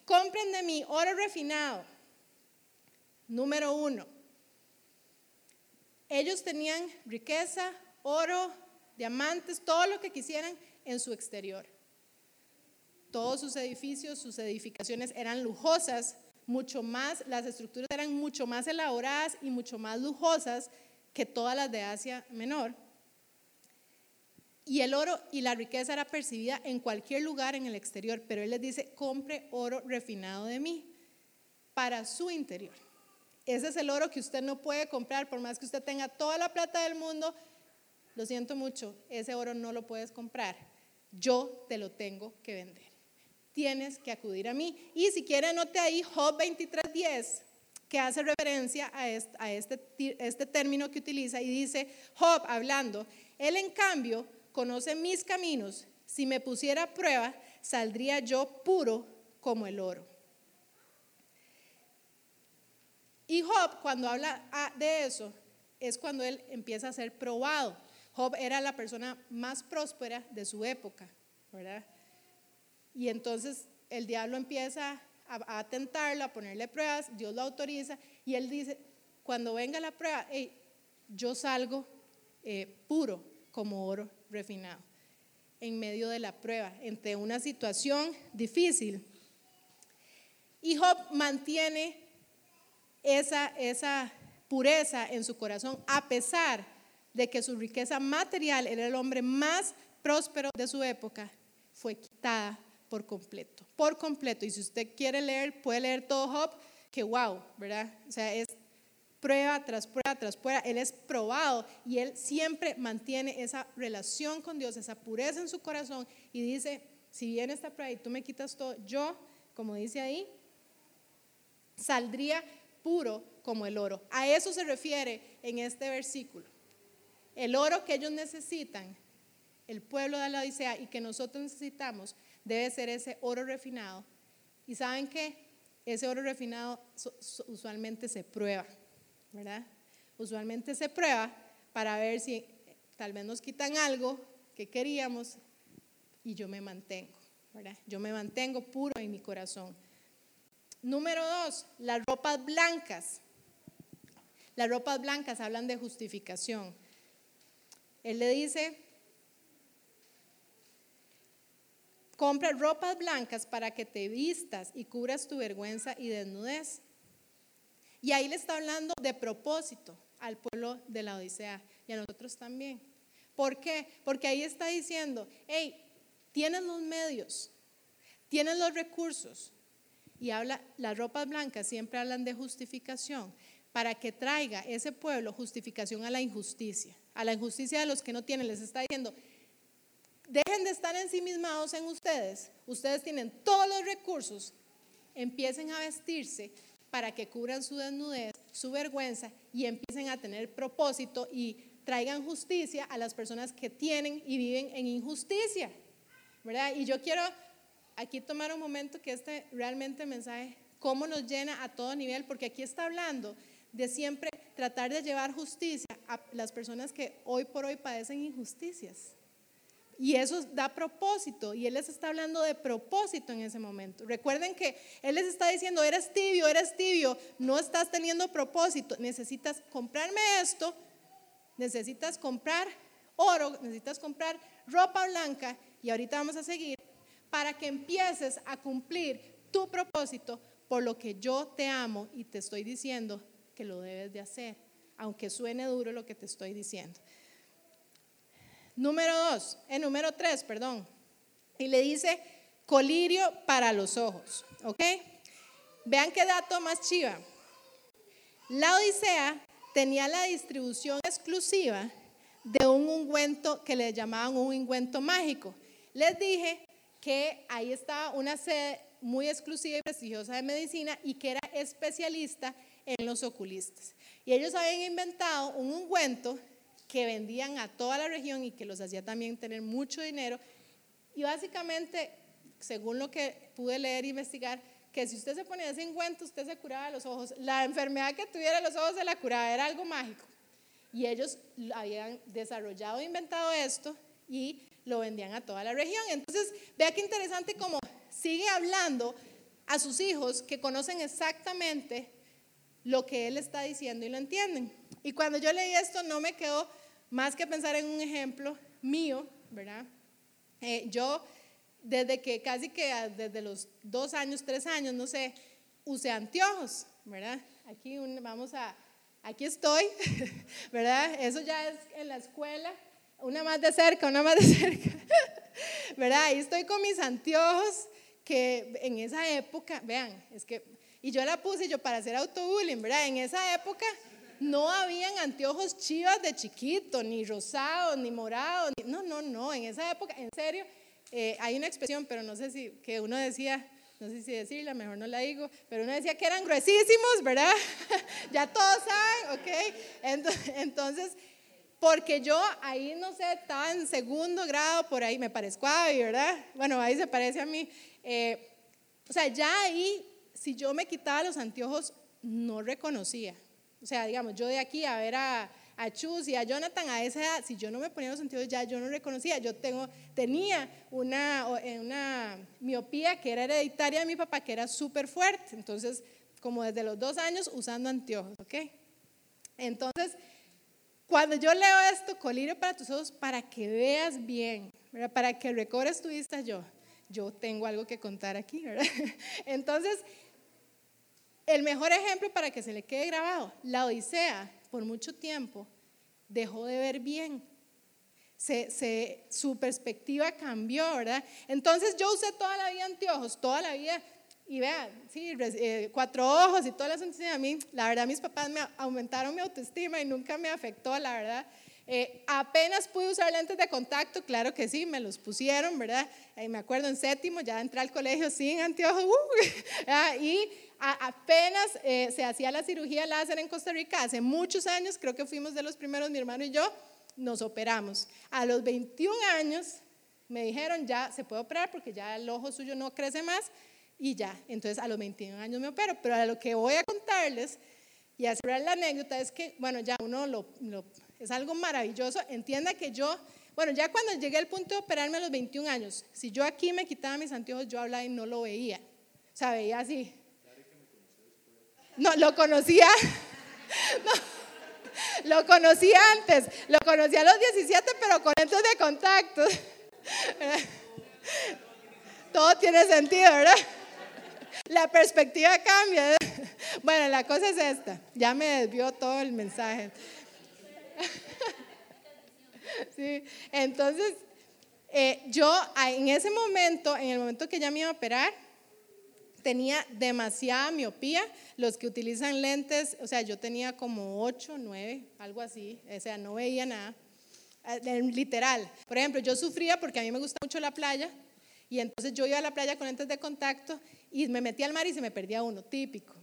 compren de mí oro refinado. Número uno, ellos tenían riqueza, oro, diamantes, todo lo que quisieran en su exterior. Todos sus edificios, sus edificaciones eran lujosas, mucho más, las estructuras eran mucho más elaboradas y mucho más lujosas que todas las de Asia Menor. Y el oro y la riqueza era percibida en cualquier lugar en el exterior, pero él les dice, compre oro refinado de mí para su interior. Ese es el oro que usted no puede comprar, por más que usted tenga toda la plata del mundo. Lo siento mucho, ese oro no lo puedes comprar. Yo te lo tengo que vender. Tienes que acudir a mí. Y si quiere, anote ahí Job 23:10, que hace referencia a este, este término que utiliza y dice, Job hablando, él en cambio conoce mis caminos. Si me pusiera a prueba, saldría yo puro como el oro. Y Job, cuando habla ah, de eso, es cuando él empieza a ser probado. Job era la persona más próspera de su época, ¿verdad? Y entonces el diablo empieza a, a tentarlo, a ponerle pruebas, Dios lo autoriza y él dice, cuando venga la prueba, yo salgo eh, puro como oro refinado en medio de la prueba, entre una situación difícil. Y Job mantiene esa, esa pureza en su corazón, a pesar de que su riqueza material, era el hombre más próspero de su época, fue quitada por completo, por completo. Y si usted quiere leer, puede leer todo Job, que wow, ¿verdad? O sea, es prueba tras prueba tras prueba, él es probado y él siempre mantiene esa relación con Dios, esa pureza en su corazón y dice, si viene esta prueba y tú me quitas todo, yo, como dice ahí, saldría puro como el oro. A eso se refiere en este versículo. El oro que ellos necesitan, el pueblo de la Odisea y que nosotros necesitamos, debe ser ese oro refinado. Y saben que ese oro refinado usualmente se prueba, ¿verdad? Usualmente se prueba para ver si tal vez nos quitan algo que queríamos y yo me mantengo, ¿verdad? Yo me mantengo puro en mi corazón. Número dos, las ropas blancas. Las ropas blancas hablan de justificación. Él le dice, compra ropas blancas para que te vistas y cubras tu vergüenza y desnudez. Y ahí le está hablando de propósito al pueblo de la Odisea y a nosotros también. ¿Por qué? Porque ahí está diciendo, hey, tienes los medios, tienes los recursos, y habla, las ropas blancas siempre hablan de justificación, para que traiga ese pueblo justificación a la injusticia, a la injusticia de los que no tienen. Les está diciendo, dejen de estar ensimismados en ustedes, ustedes tienen todos los recursos, empiecen a vestirse para que cubran su desnudez, su vergüenza y empiecen a tener propósito y traigan justicia a las personas que tienen y viven en injusticia. ¿verdad? Y yo quiero aquí tomar un momento que este realmente mensaje, cómo nos llena a todo nivel, porque aquí está hablando de siempre tratar de llevar justicia a las personas que hoy por hoy padecen injusticias. Y eso da propósito, y Él les está hablando de propósito en ese momento. Recuerden que Él les está diciendo, eres tibio, eres tibio, no estás teniendo propósito, necesitas comprarme esto, necesitas comprar oro, necesitas comprar ropa blanca, y ahorita vamos a seguir para que empieces a cumplir tu propósito por lo que yo te amo y te estoy diciendo que lo debes de hacer, aunque suene duro lo que te estoy diciendo. Número dos, eh, número tres, perdón. Y le dice colirio para los ojos, ¿ok? Vean qué dato más chiva. La Odisea tenía la distribución exclusiva de un ungüento que le llamaban un ungüento mágico. Les dije que ahí estaba una sede muy exclusiva y prestigiosa de medicina y que era especialista en los oculistas. Y ellos habían inventado un ungüento que vendían a toda la región y que los hacía también tener mucho dinero. Y básicamente, según lo que pude leer e investigar, que si usted se ponía ese ungüento, usted se curaba los ojos. La enfermedad que tuviera los ojos se la curaba, era algo mágico. Y ellos habían desarrollado e inventado esto y lo vendían a toda la región. Entonces, vea qué interesante como sigue hablando a sus hijos que conocen exactamente lo que él está diciendo y lo entienden. Y cuando yo leí esto no me quedó más que pensar en un ejemplo mío, ¿verdad? Eh, yo desde que casi que desde los dos años, tres años, no sé, usé anteojos, ¿verdad? Aquí vamos a, aquí estoy, ¿verdad? Eso ya es en la escuela, una más de cerca, una más de cerca, ¿verdad? Ahí estoy con mis anteojos que en esa época, vean, es que, y yo la puse yo para hacer autobullying, ¿verdad? En esa época no habían anteojos chivas de chiquito, ni rosados, ni morados, no, no, no, en esa época, en serio, eh, hay una expresión, pero no sé si, que uno decía, no sé si decirla, mejor no la digo, pero uno decía que eran gruesísimos, ¿verdad? ya todos saben, ¿ok? Entonces, porque yo ahí, no sé, estaba en segundo grado, por ahí me parezco a Abby, ¿verdad? Bueno, ahí se parece a mí. Eh, o sea, ya ahí, si yo me quitaba los anteojos, no reconocía. O sea, digamos, yo de aquí a ver a, a Chus y a Jonathan a esa edad, si yo no me ponía los sentidos ya yo no reconocía. Yo tengo, tenía una, eh, una miopía que era hereditaria de mi papá, que era súper fuerte. Entonces, como desde los dos años usando anteojos, ¿ok? Entonces, cuando yo leo esto, colirio para tus ojos, para que veas bien, para que recobres tu vista, yo, yo tengo algo que contar aquí, ¿verdad? Entonces, el mejor ejemplo para que se le quede grabado, la Odisea por mucho tiempo dejó de ver bien. Se, su perspectiva cambió, ¿verdad? Entonces yo usé toda la vida anteojos, toda la vida, y vean, sí, eh, cuatro ojos y todas las a mí, la verdad mis papás me aumentaron mi autoestima y nunca me afectó, la verdad. Eh, apenas pude usar lentes de contacto, claro que sí, me los pusieron, ¿verdad? Eh, me acuerdo en séptimo, ya entré al colegio sin anteojos, uh, y apenas eh, se hacía la cirugía láser en Costa Rica, hace muchos años, creo que fuimos de los primeros, mi hermano y yo, nos operamos. A los 21 años me dijeron, ya se puede operar porque ya el ojo suyo no crece más y ya. Entonces a los 21 años me opero. Pero a lo que voy a contarles y a cerrar la anécdota es que, bueno, ya uno lo, es algo maravilloso. Entienda que yo, bueno, ya cuando llegué al punto de operarme a los 21 años, si yo aquí me quitaba mis anteojos, yo hablaba y no lo veía. O sea, veía así. No, lo conocía. lo conocía antes. Lo conocía a los 17, pero con lentes de contacto. Todo tiene sentido, ¿verdad? La perspectiva cambia. Bueno, la cosa es esta. Ya me desvió todo el mensaje. Sí, entonces, eh, yo en ese momento, en el momento que ya me iba a operar, tenía demasiada miopía. Los que utilizan lentes, o sea, yo tenía como 8, 9, algo así, o sea, no veía nada. Eh, literal. Por ejemplo, yo sufría porque a mí me gusta mucho la playa y entonces yo iba a la playa con lentes de contacto y me metía al mar y se me perdía uno, típico,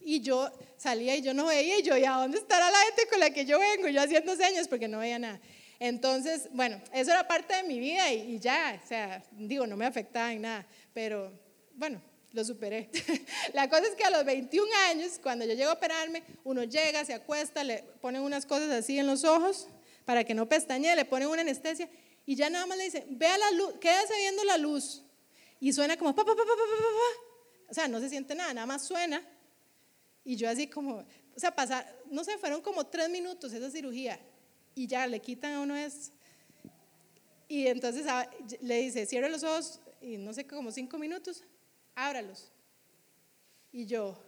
Y yo salía y yo no veía y yo, ¿y a dónde estará la gente con la que yo vengo? Yo haciendo señas porque no veía nada. Entonces, bueno, eso era parte de mi vida y, y ya, o sea, digo, no me afectaba en nada, pero bueno, lo superé. La cosa es que a los 21 años, cuando yo llego a operarme, uno llega, se acuesta, le ponen unas cosas así en los ojos para que no pestañee, le ponen una anestesia y ya nada más le dicen, vea la luz, quédese viendo la luz. Y suena como pa, pa, pa, pa, pa, pa, O sea, no se siente nada, nada más suena. Y yo así como, o sea, pasar, no sé, fueron como tres minutos esa cirugía y ya le quitan a uno eso. Y entonces ah, le dice, cierre los ojos y no sé, como cinco minutos ábralos. Y yo,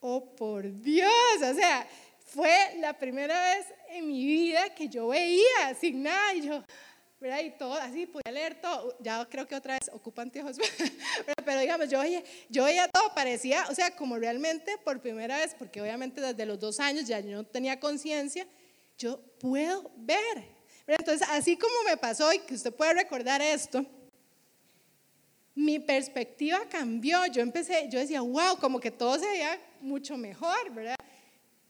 oh por Dios, o sea, fue la primera vez en mi vida que yo veía sin nada y yo, ¿verdad? Y todo así, podía leer todo. Ya creo que otra vez ocupa anteojos, pero digamos, yo veía, yo veía todo, parecía, o sea, como realmente por primera vez, porque obviamente desde los dos años ya yo no tenía conciencia, yo puedo ver. Entonces, así como me pasó y que usted puede recordar esto, mi perspectiva cambió. Yo empecé, yo decía, wow, como que todo se veía mucho mejor, ¿verdad?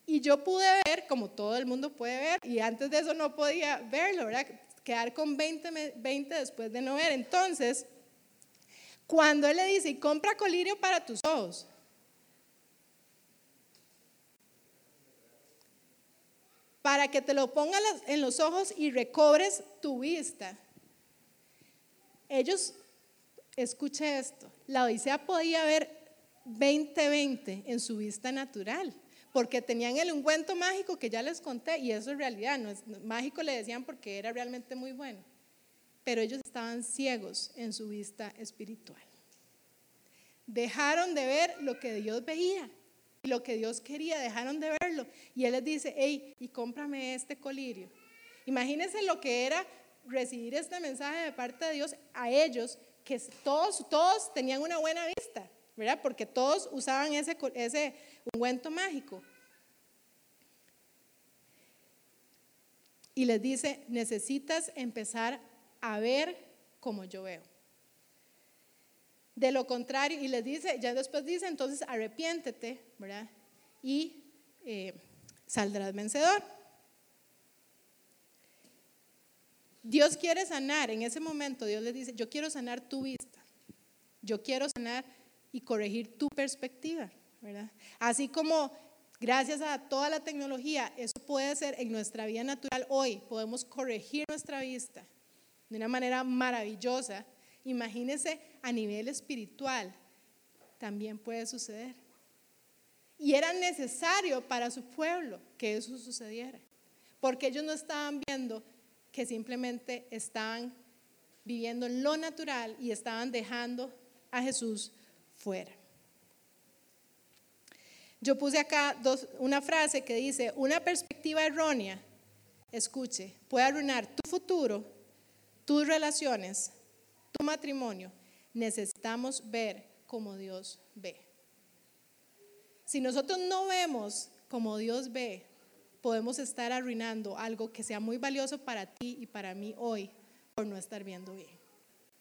Y yo pude ver, como todo el mundo puede ver, y antes de eso no podía verlo, ¿verdad? Quedar con 20, 20 después de no ver. Entonces, cuando él le dice, y compra colirio para tus ojos, para que te lo pongas en los ojos y recobres tu vista. Ellos escuche esto, la Odisea podía ver 20-20 en su vista natural, porque tenían el ungüento mágico que ya les conté, y eso es realidad, no es mágico le decían porque era realmente muy bueno, pero ellos estaban ciegos en su vista espiritual. Dejaron de ver lo que Dios veía y lo que Dios quería, dejaron de verlo. Y Él les dice, hey, y cómprame este colirio. Imagínense lo que era recibir este mensaje de parte de Dios a ellos, que todos, todos tenían una buena vista, ¿verdad? Porque todos usaban ese, ese ungüento mágico. Y les dice, necesitas empezar a ver como yo veo. De lo contrario, y les dice, ya después dice, entonces arrepiéntete, ¿verdad? Y eh, saldrás vencedor. Dios quiere sanar, en ese momento Dios le dice, yo quiero sanar tu vista, yo quiero sanar y corregir tu perspectiva, ¿verdad? Así como gracias a toda la tecnología, eso puede ser en nuestra vida natural hoy, podemos corregir nuestra vista de una manera maravillosa. Imagínese a nivel espiritual, también puede suceder. Y era necesario para su pueblo que eso sucediera, porque ellos no estaban viendo que simplemente estaban viviendo lo natural y estaban dejando a Jesús fuera. Yo puse acá una frase que dice, una perspectiva errónea, escuche, puede arruinar tu futuro, tus relaciones, tu matrimonio. Necesitamos ver como Dios ve. Si nosotros no vemos como Dios ve, podemos estar arruinando algo que sea muy valioso para ti y para mí hoy por no estar viendo bien.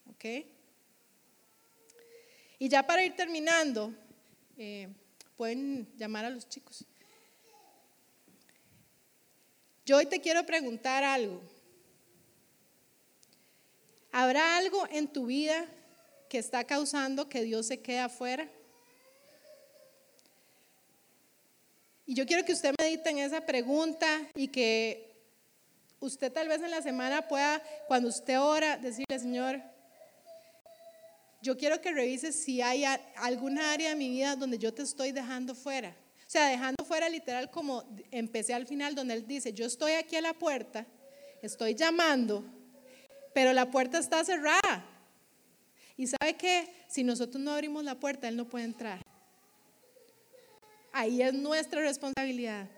¿Ok? Y ya para ir terminando, eh, pueden llamar a los chicos. Yo hoy te quiero preguntar algo. ¿Habrá algo en tu vida que está causando que Dios se quede afuera? Y yo quiero que usted medite en esa pregunta y que usted tal vez en la semana pueda, cuando usted ora, decirle, Señor, yo quiero que revise si hay alguna área de mi vida donde yo te estoy dejando fuera. O sea, dejando fuera literal como empecé al final, donde Él dice, yo estoy aquí a la puerta, estoy llamando, pero la puerta está cerrada. Y sabe que si nosotros no abrimos la puerta, Él no puede entrar. Ahí es nuestra responsabilidad.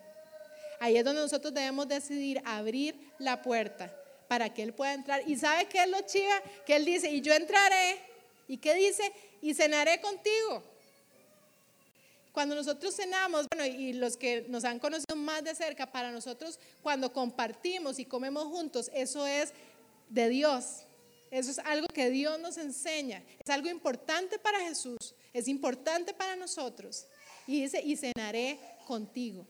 Ahí es donde nosotros debemos decidir abrir la puerta para que Él pueda entrar. ¿Y sabe qué es lo chiva? Que Él dice, y yo entraré. ¿Y qué dice? Y cenaré contigo. Cuando nosotros cenamos, bueno, y los que nos han conocido más de cerca, para nosotros cuando compartimos y comemos juntos, eso es de Dios. Eso es algo que Dios nos enseña. Es algo importante para Jesús. Es importante para nosotros. Y dice, y cenaré contigo.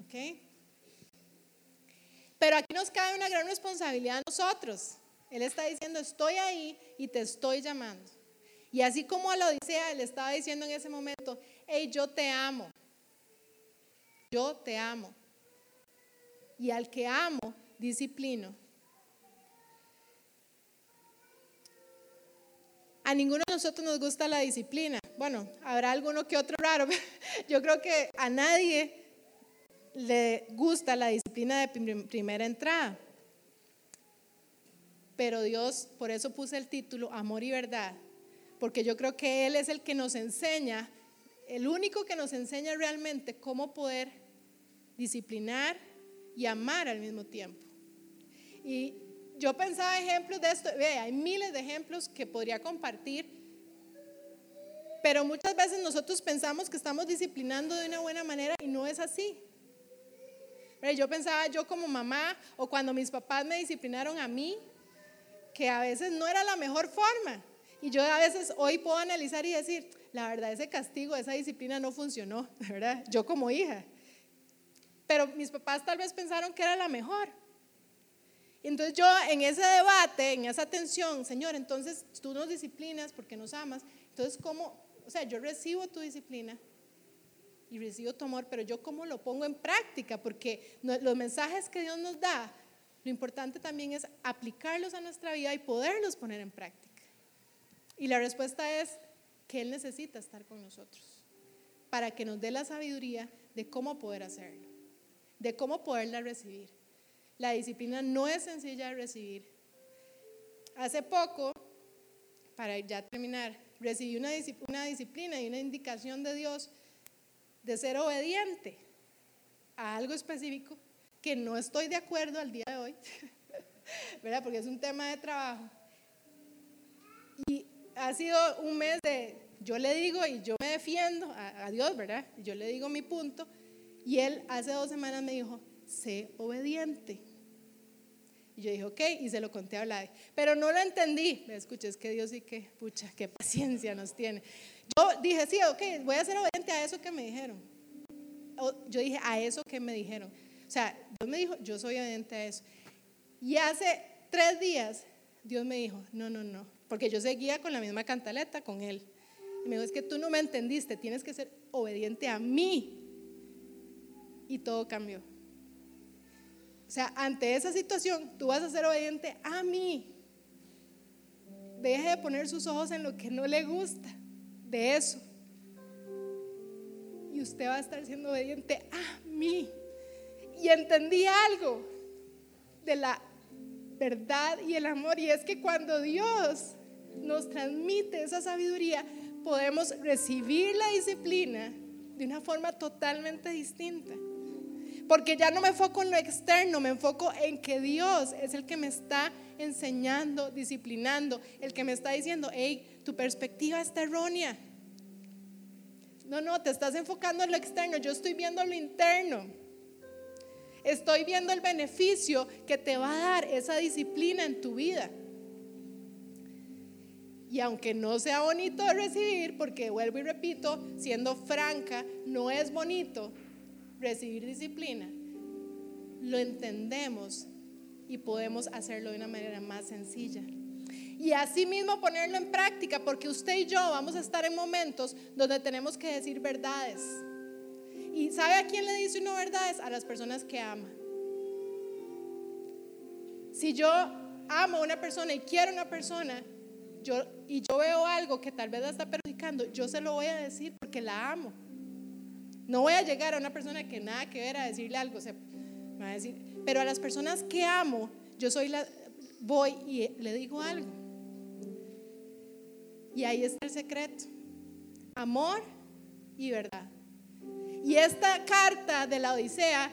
¿Ok? Pero aquí nos cae una gran responsabilidad a nosotros. Él está diciendo, estoy ahí y te estoy llamando. Y así como a la Odisea, él estaba diciendo en ese momento, hey, yo te amo. Yo te amo. Y al que amo, disciplino. A ninguno de nosotros nos gusta la disciplina. Bueno, habrá alguno que otro raro. Yo creo que a nadie le gusta la disciplina de primera entrada. Pero Dios, por eso puse el título Amor y Verdad, porque yo creo que Él es el que nos enseña, el único que nos enseña realmente cómo poder disciplinar y amar al mismo tiempo. Y yo pensaba ejemplos de esto, ve, hay miles de ejemplos que podría compartir, pero muchas veces nosotros pensamos que estamos disciplinando de una buena manera y no es así. Yo pensaba yo como mamá o cuando mis papás me disciplinaron a mí, que a veces no era la mejor forma. Y yo a veces hoy puedo analizar y decir, la verdad, ese castigo, esa disciplina no funcionó, ¿verdad? Yo como hija. Pero mis papás tal vez pensaron que era la mejor. Entonces yo en ese debate, en esa tensión, Señor, entonces tú nos disciplinas porque nos amas. Entonces, ¿cómo? O sea, yo recibo tu disciplina y recibo tu amor, pero yo cómo lo pongo en práctica, porque los mensajes que Dios nos da, lo importante también es aplicarlos a nuestra vida y poderlos poner en práctica. Y la respuesta es que Él necesita estar con nosotros. para que nos dé la sabiduría de cómo poder hacerlo, de cómo poderla recibir. La disciplina no es sencilla de recibir. Hace poco, para ya terminar, recibí una, disciplina y una indicación de Dios de ser obediente a algo específico que no estoy de acuerdo al día de hoy, ¿verdad? Porque es un tema de trabajo. Y ha sido un mes de, yo le digo y yo me defiendo a, Dios, ¿verdad? Yo le digo mi punto. Y él hace dos semanas me dijo, sé obediente. Y yo dije, ok, y se lo conté a Vlad. Pero no lo entendí. Me escuché, es que Dios sí que, pucha, qué paciencia nos tiene. Yo dije, sí, ok, voy a ser obediente a eso que me dijeron. Yo dije, a eso que me dijeron. O sea, Dios me dijo, yo soy obediente a eso. Y hace tres días, Dios me dijo, no, no, no, porque yo seguía con la misma cantaleta con él. Y me dijo, es que tú no me entendiste, tienes que ser obediente a mí. Y todo cambió. O sea, ante esa situación, tú vas a ser obediente a mí. Deje de poner sus ojos en lo que no le gusta de eso. Y usted va a estar siendo obediente a mí. Y entendí algo de la verdad y el amor. Y es que cuando Dios nos transmite esa sabiduría, podemos recibir la disciplina de una forma totalmente distinta. Porque ya no me enfoco en lo externo, me enfoco en que Dios es el que me está enseñando, disciplinando, el que me está diciendo, hey, tu perspectiva está errónea. No, no, te estás enfocando en lo externo, yo estoy viendo lo interno. Estoy viendo el beneficio que te va a dar esa disciplina en tu vida. Y aunque no sea bonito de recibir, porque vuelvo y repito, siendo franca, no es bonito, recibir disciplina, lo entendemos y podemos hacerlo de una manera más sencilla. Y así mismo ponerlo en práctica, porque usted y yo vamos a estar en momentos donde tenemos que decir verdades. ¿Y sabe a quién le dice uno verdades? A las personas que ama. Si yo amo a una persona y quiero a una persona, yo, y yo veo algo que tal vez la está perjudicando, yo se lo voy a decir porque la amo. No voy a llegar a una persona que nada que ver a decirle algo, va a decir, pero a las personas que amo, yo soy la, voy y le digo algo. Y ahí está el secreto. Amor y verdad. Y esta carta de la Odisea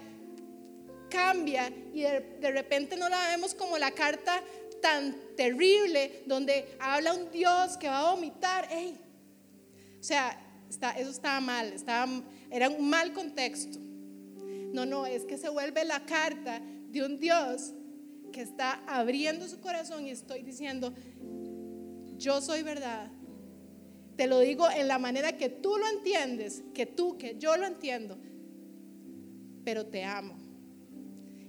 cambia y de, repente no la vemos como la carta tan terrible donde habla un Dios que va a vomitar. O sea, está, eso estaba mal, estaba era un mal contexto. No, no, es que se vuelve la carta de un Dios que está abriendo su corazón y estoy diciendo, yo soy verdad. Te lo digo en la manera que tú lo entiendes, que tú, que yo lo entiendo, pero te amo.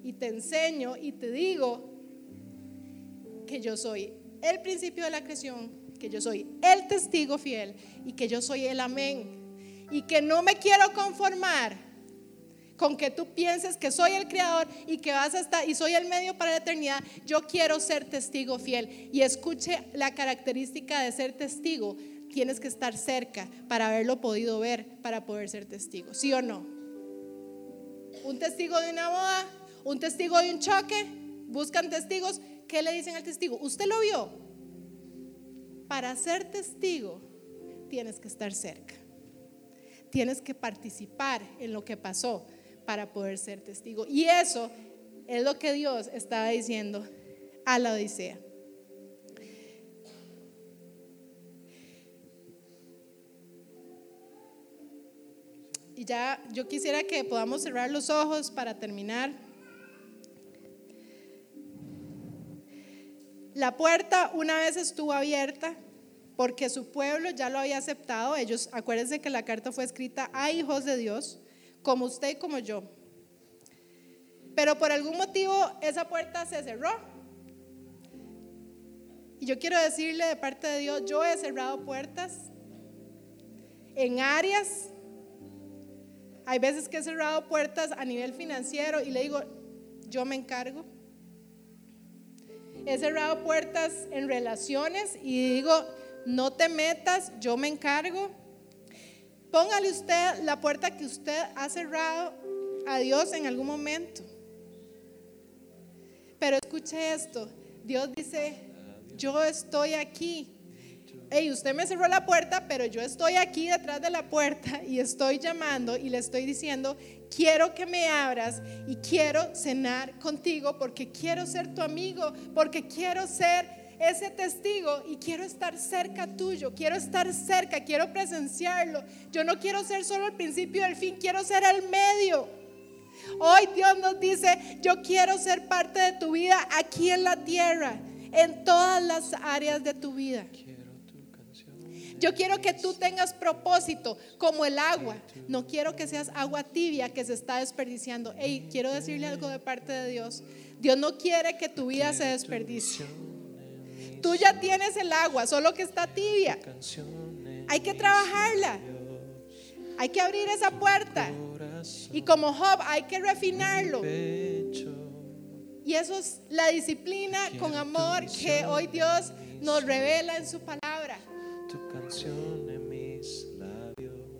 Y te enseño y te digo que yo soy el principio de la creación, que yo soy el testigo fiel y que yo soy el amén y que no me quiero conformar con que tú pienses que soy el creador y que vas a estar y soy el medio para la eternidad, yo quiero ser testigo fiel. Y escuche la característica de ser testigo. Tienes que estar cerca para haberlo podido ver, para poder ser testigo. ¿Sí o no? Un testigo de una boda, un testigo de un choque, buscan testigos. ¿Qué le dicen al testigo? ¿Usted lo vio? Para ser testigo, tienes que estar cerca tienes que participar en lo que pasó para poder ser testigo. Y eso es lo que Dios estaba diciendo a la Odisea. Y ya yo quisiera que podamos cerrar los ojos para terminar. La puerta una vez estuvo abierta porque su pueblo ya lo había aceptado. Ellos, acuérdense que la carta fue escrita a hijos de Dios, como usted y como yo. Pero por algún motivo esa puerta se cerró. Y yo quiero decirle de parte de Dios, yo he cerrado puertas en áreas. Hay veces que he cerrado puertas a nivel financiero y le digo, yo me encargo. He cerrado puertas en relaciones y digo, no te metas, yo me encargo. Póngale usted la puerta que usted ha cerrado a Dios en algún momento. Pero escuche esto, Dios dice, yo estoy aquí. Hey, usted me cerró la puerta, pero yo estoy aquí detrás de la puerta y estoy llamando y le estoy diciendo, quiero que me abras y quiero cenar contigo porque quiero ser tu amigo, porque quiero ser ese testigo y quiero estar cerca tuyo, quiero estar cerca, quiero presenciarlo. Yo no quiero ser solo el principio y el fin, quiero ser el medio. Hoy Dios nos dice, yo quiero ser parte de tu vida aquí en la tierra, en todas las áreas de tu vida. Yo quiero que tú tengas propósito como el agua. No quiero que seas agua tibia que se está desperdiciando. Hey, quiero decirle algo de parte de Dios. Dios no quiere que tu vida se desperdicie. Tú ya tienes el agua, solo que está tibia. Hay que trabajarla. Hay que abrir esa puerta. Y como Job hay que refinarlo. Y eso es la disciplina con amor que hoy Dios nos revela en su palabra.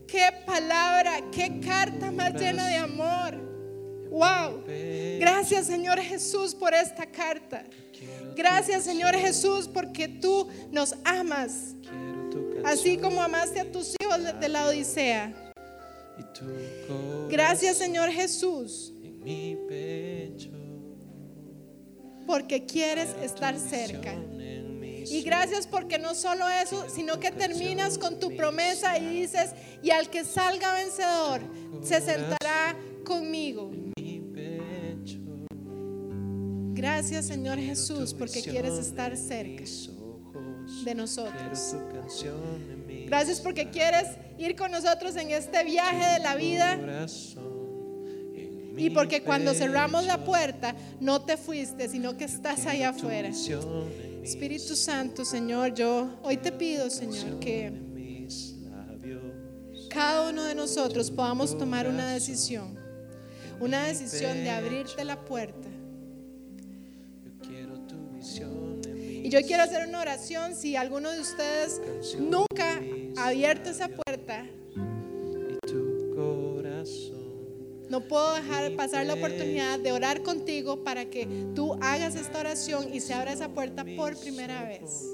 Qué palabra, qué carta más llena de amor. Wow. Gracias Señor Jesús por esta carta. Gracias Señor Jesús porque tú nos amas. Así como amaste a tus hijos de la Odisea. Gracias Señor Jesús. Porque quieres estar cerca. Y gracias porque no solo eso, sino que terminas con tu promesa y dices, y al que salga vencedor, se sentará conmigo. Gracias Señor Jesús porque quieres estar cerca de nosotros. Gracias porque quieres ir con nosotros en este viaje de la vida. Y porque cuando cerramos la puerta, no te fuiste, sino que estás allá afuera. Espíritu Santo, Señor, yo hoy te pido, Señor, que cada uno de nosotros podamos tomar una decisión. Una decisión de abrirte la puerta. Y yo quiero hacer una oración si alguno de ustedes nunca ha abierto esa puerta. No puedo dejar pasar la oportunidad de orar contigo para que tú hagas esta oración y se abra esa puerta por primera vez.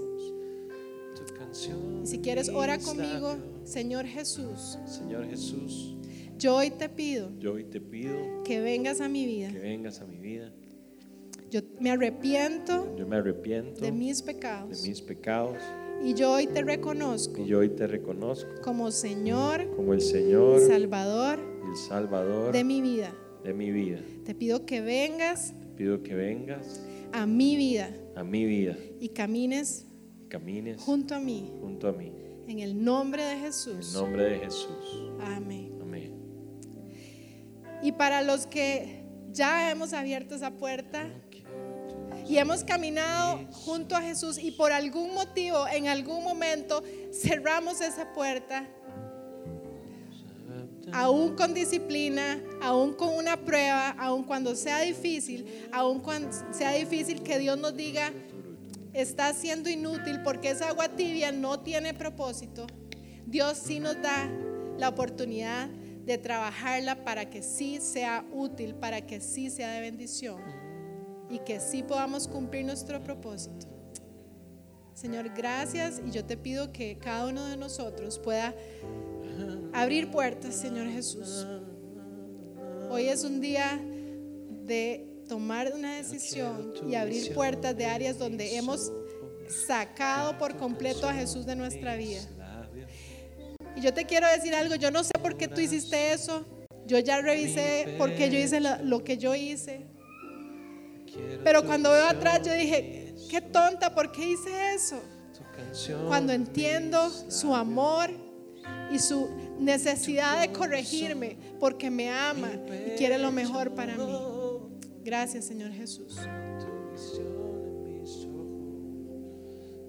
Y si quieres, ora conmigo, Señor Jesús.
Señor Jesús,
Yo hoy te pido
yo hoy te pido
que vengas a mi vida.
que vengas a mi vida.
Yo me arrepiento
Yo me arrepiento
de mis
de
pecados
mis pecados
y yo hoy te reconozco
y yo hoy te reconozco
como Señor,
como el Señor
Salvador
el Salvador
de mi vida.
de mi vida.
Te pido que vengas
Te pido que vengas
a mi vida
a mi vida
y camines
y camines
junto a mí.
junto a mí.
En el nombre de
En
Jesús.
nombre de Jesús.
Amén.
Amén.
Y para los que ya hemos abierto esa puerta y hemos caminado junto a Jesús y por algún motivo, en algún momento, cerramos esa puerta, aún con disciplina, aún con una prueba, aún cuando sea difícil, aún cuando sea difícil que Dios nos diga, está siendo inútil porque esa agua tibia no tiene propósito, Dios sí nos da la oportunidad de trabajarla para que sí sea útil, para que sí sea de bendición y que sí podamos cumplir nuestro propósito. Señor, gracias y yo te pido que cada uno de nosotros pueda abrir puertas, Señor Jesús. Hoy es un día de tomar una decisión y abrir puertas de áreas donde hemos sacado por completo a Jesús de nuestra vida. Y yo te quiero decir algo, yo no sé por qué tú hiciste eso. Yo ya revisé por qué yo hice lo, lo que yo hice. Pero cuando veo atrás yo dije, qué tonta, ¿por qué hice eso? Cuando entiendo su amor y su necesidad de corregirme porque me ama y quiere lo mejor para mí. Gracias, Señor Jesús.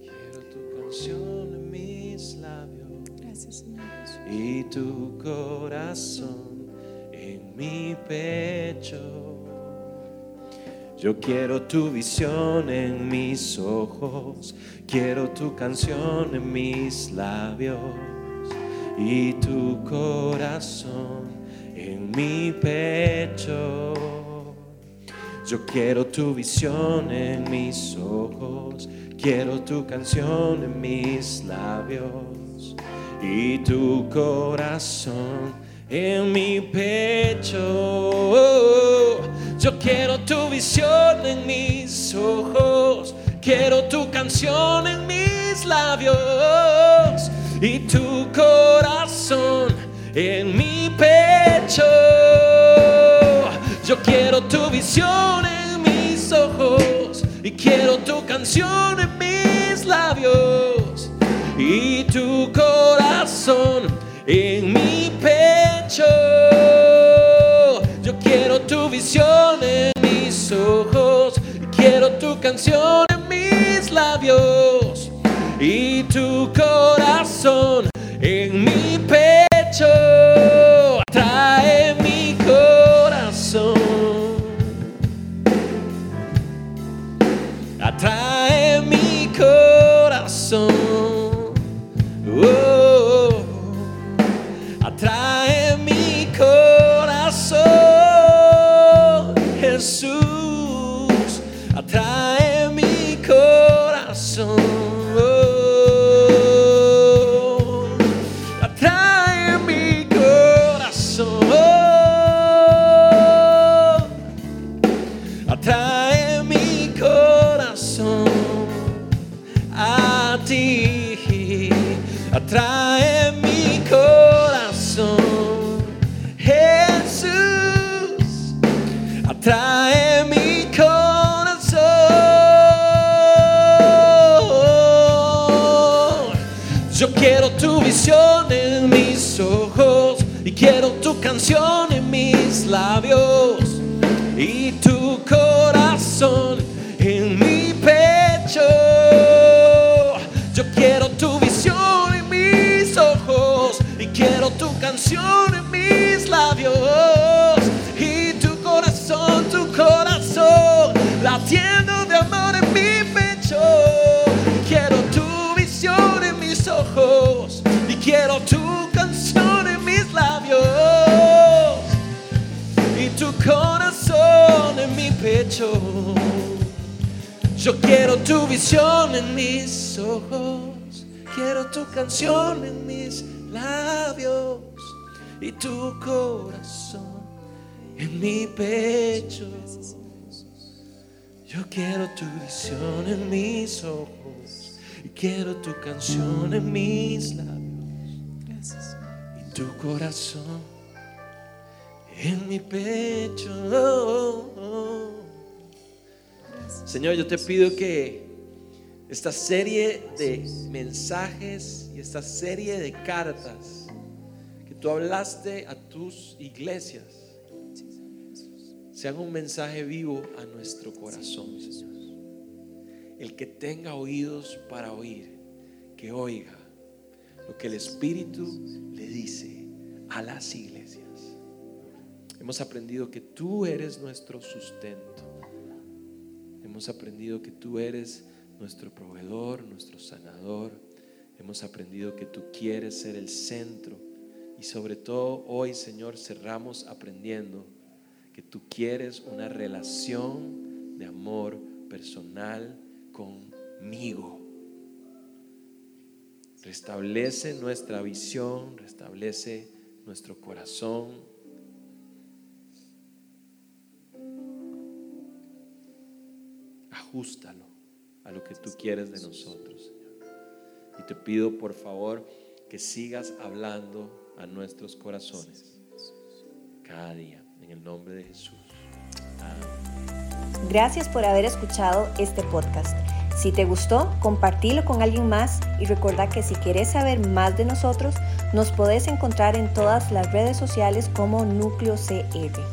Quiero tu canción en mis labios
Gracias, Señor Jesús.
y tu corazón en mi pecho. Yo quiero tu visión en mis ojos, quiero tu canción en mis labios y tu corazón en mi pecho. Yo quiero tu visión en mis ojos, quiero tu canción en mis labios y tu corazón en mi pecho. Yo quiero tu visión en mis ojos, quiero tu canción en mis labios y tu corazón en mi pecho. Yo quiero tu visión en mis ojos y quiero tu canción en mis labios y tu corazón en mi Yo quiero tu visión en mis ojos. Quiero tu canción en mis labios. Y tu corazón en mi pecho. Visión en mis ojos y quiero tu canción en mis labios y tu corazón en mi pecho. Yo quiero tu visión en mis ojos y quiero tu canción quiero tu visión en mis ojos, quiero tu canción en mis labios y tu corazón en mi pecho. Yo quiero tu visión en mis ojos y quiero tu canción en mis labios y tu corazón en mi pecho. Señor, yo te pido que esta serie de mensajes y esta serie de cartas que tú hablaste a tus iglesias sean un mensaje vivo a nuestro corazón, Señor. El que tenga oídos para oír, que oiga lo que el Espíritu le dice a las iglesias. Hemos aprendido que tú eres nuestro sustento. Hemos aprendido que tú eres nuestro proveedor, nuestro sanador. Hemos aprendido que tú quieres ser el centro. Y sobre todo hoy, Señor, cerramos aprendiendo que tú quieres una relación de amor personal conmigo. Restablece nuestra visión, restablece nuestro corazón. Ajústalo a lo que tú quieres de nosotros, Señor. Y te pido, por favor, que sigas hablando a nuestros corazones cada día, en el nombre de Jesús. Amén.
Gracias por haber escuchado este podcast. Si te gustó, compartilo con alguien más y recuerda que si quieres saber más de nosotros, nos podés encontrar en todas las redes sociales como Núcleo CR.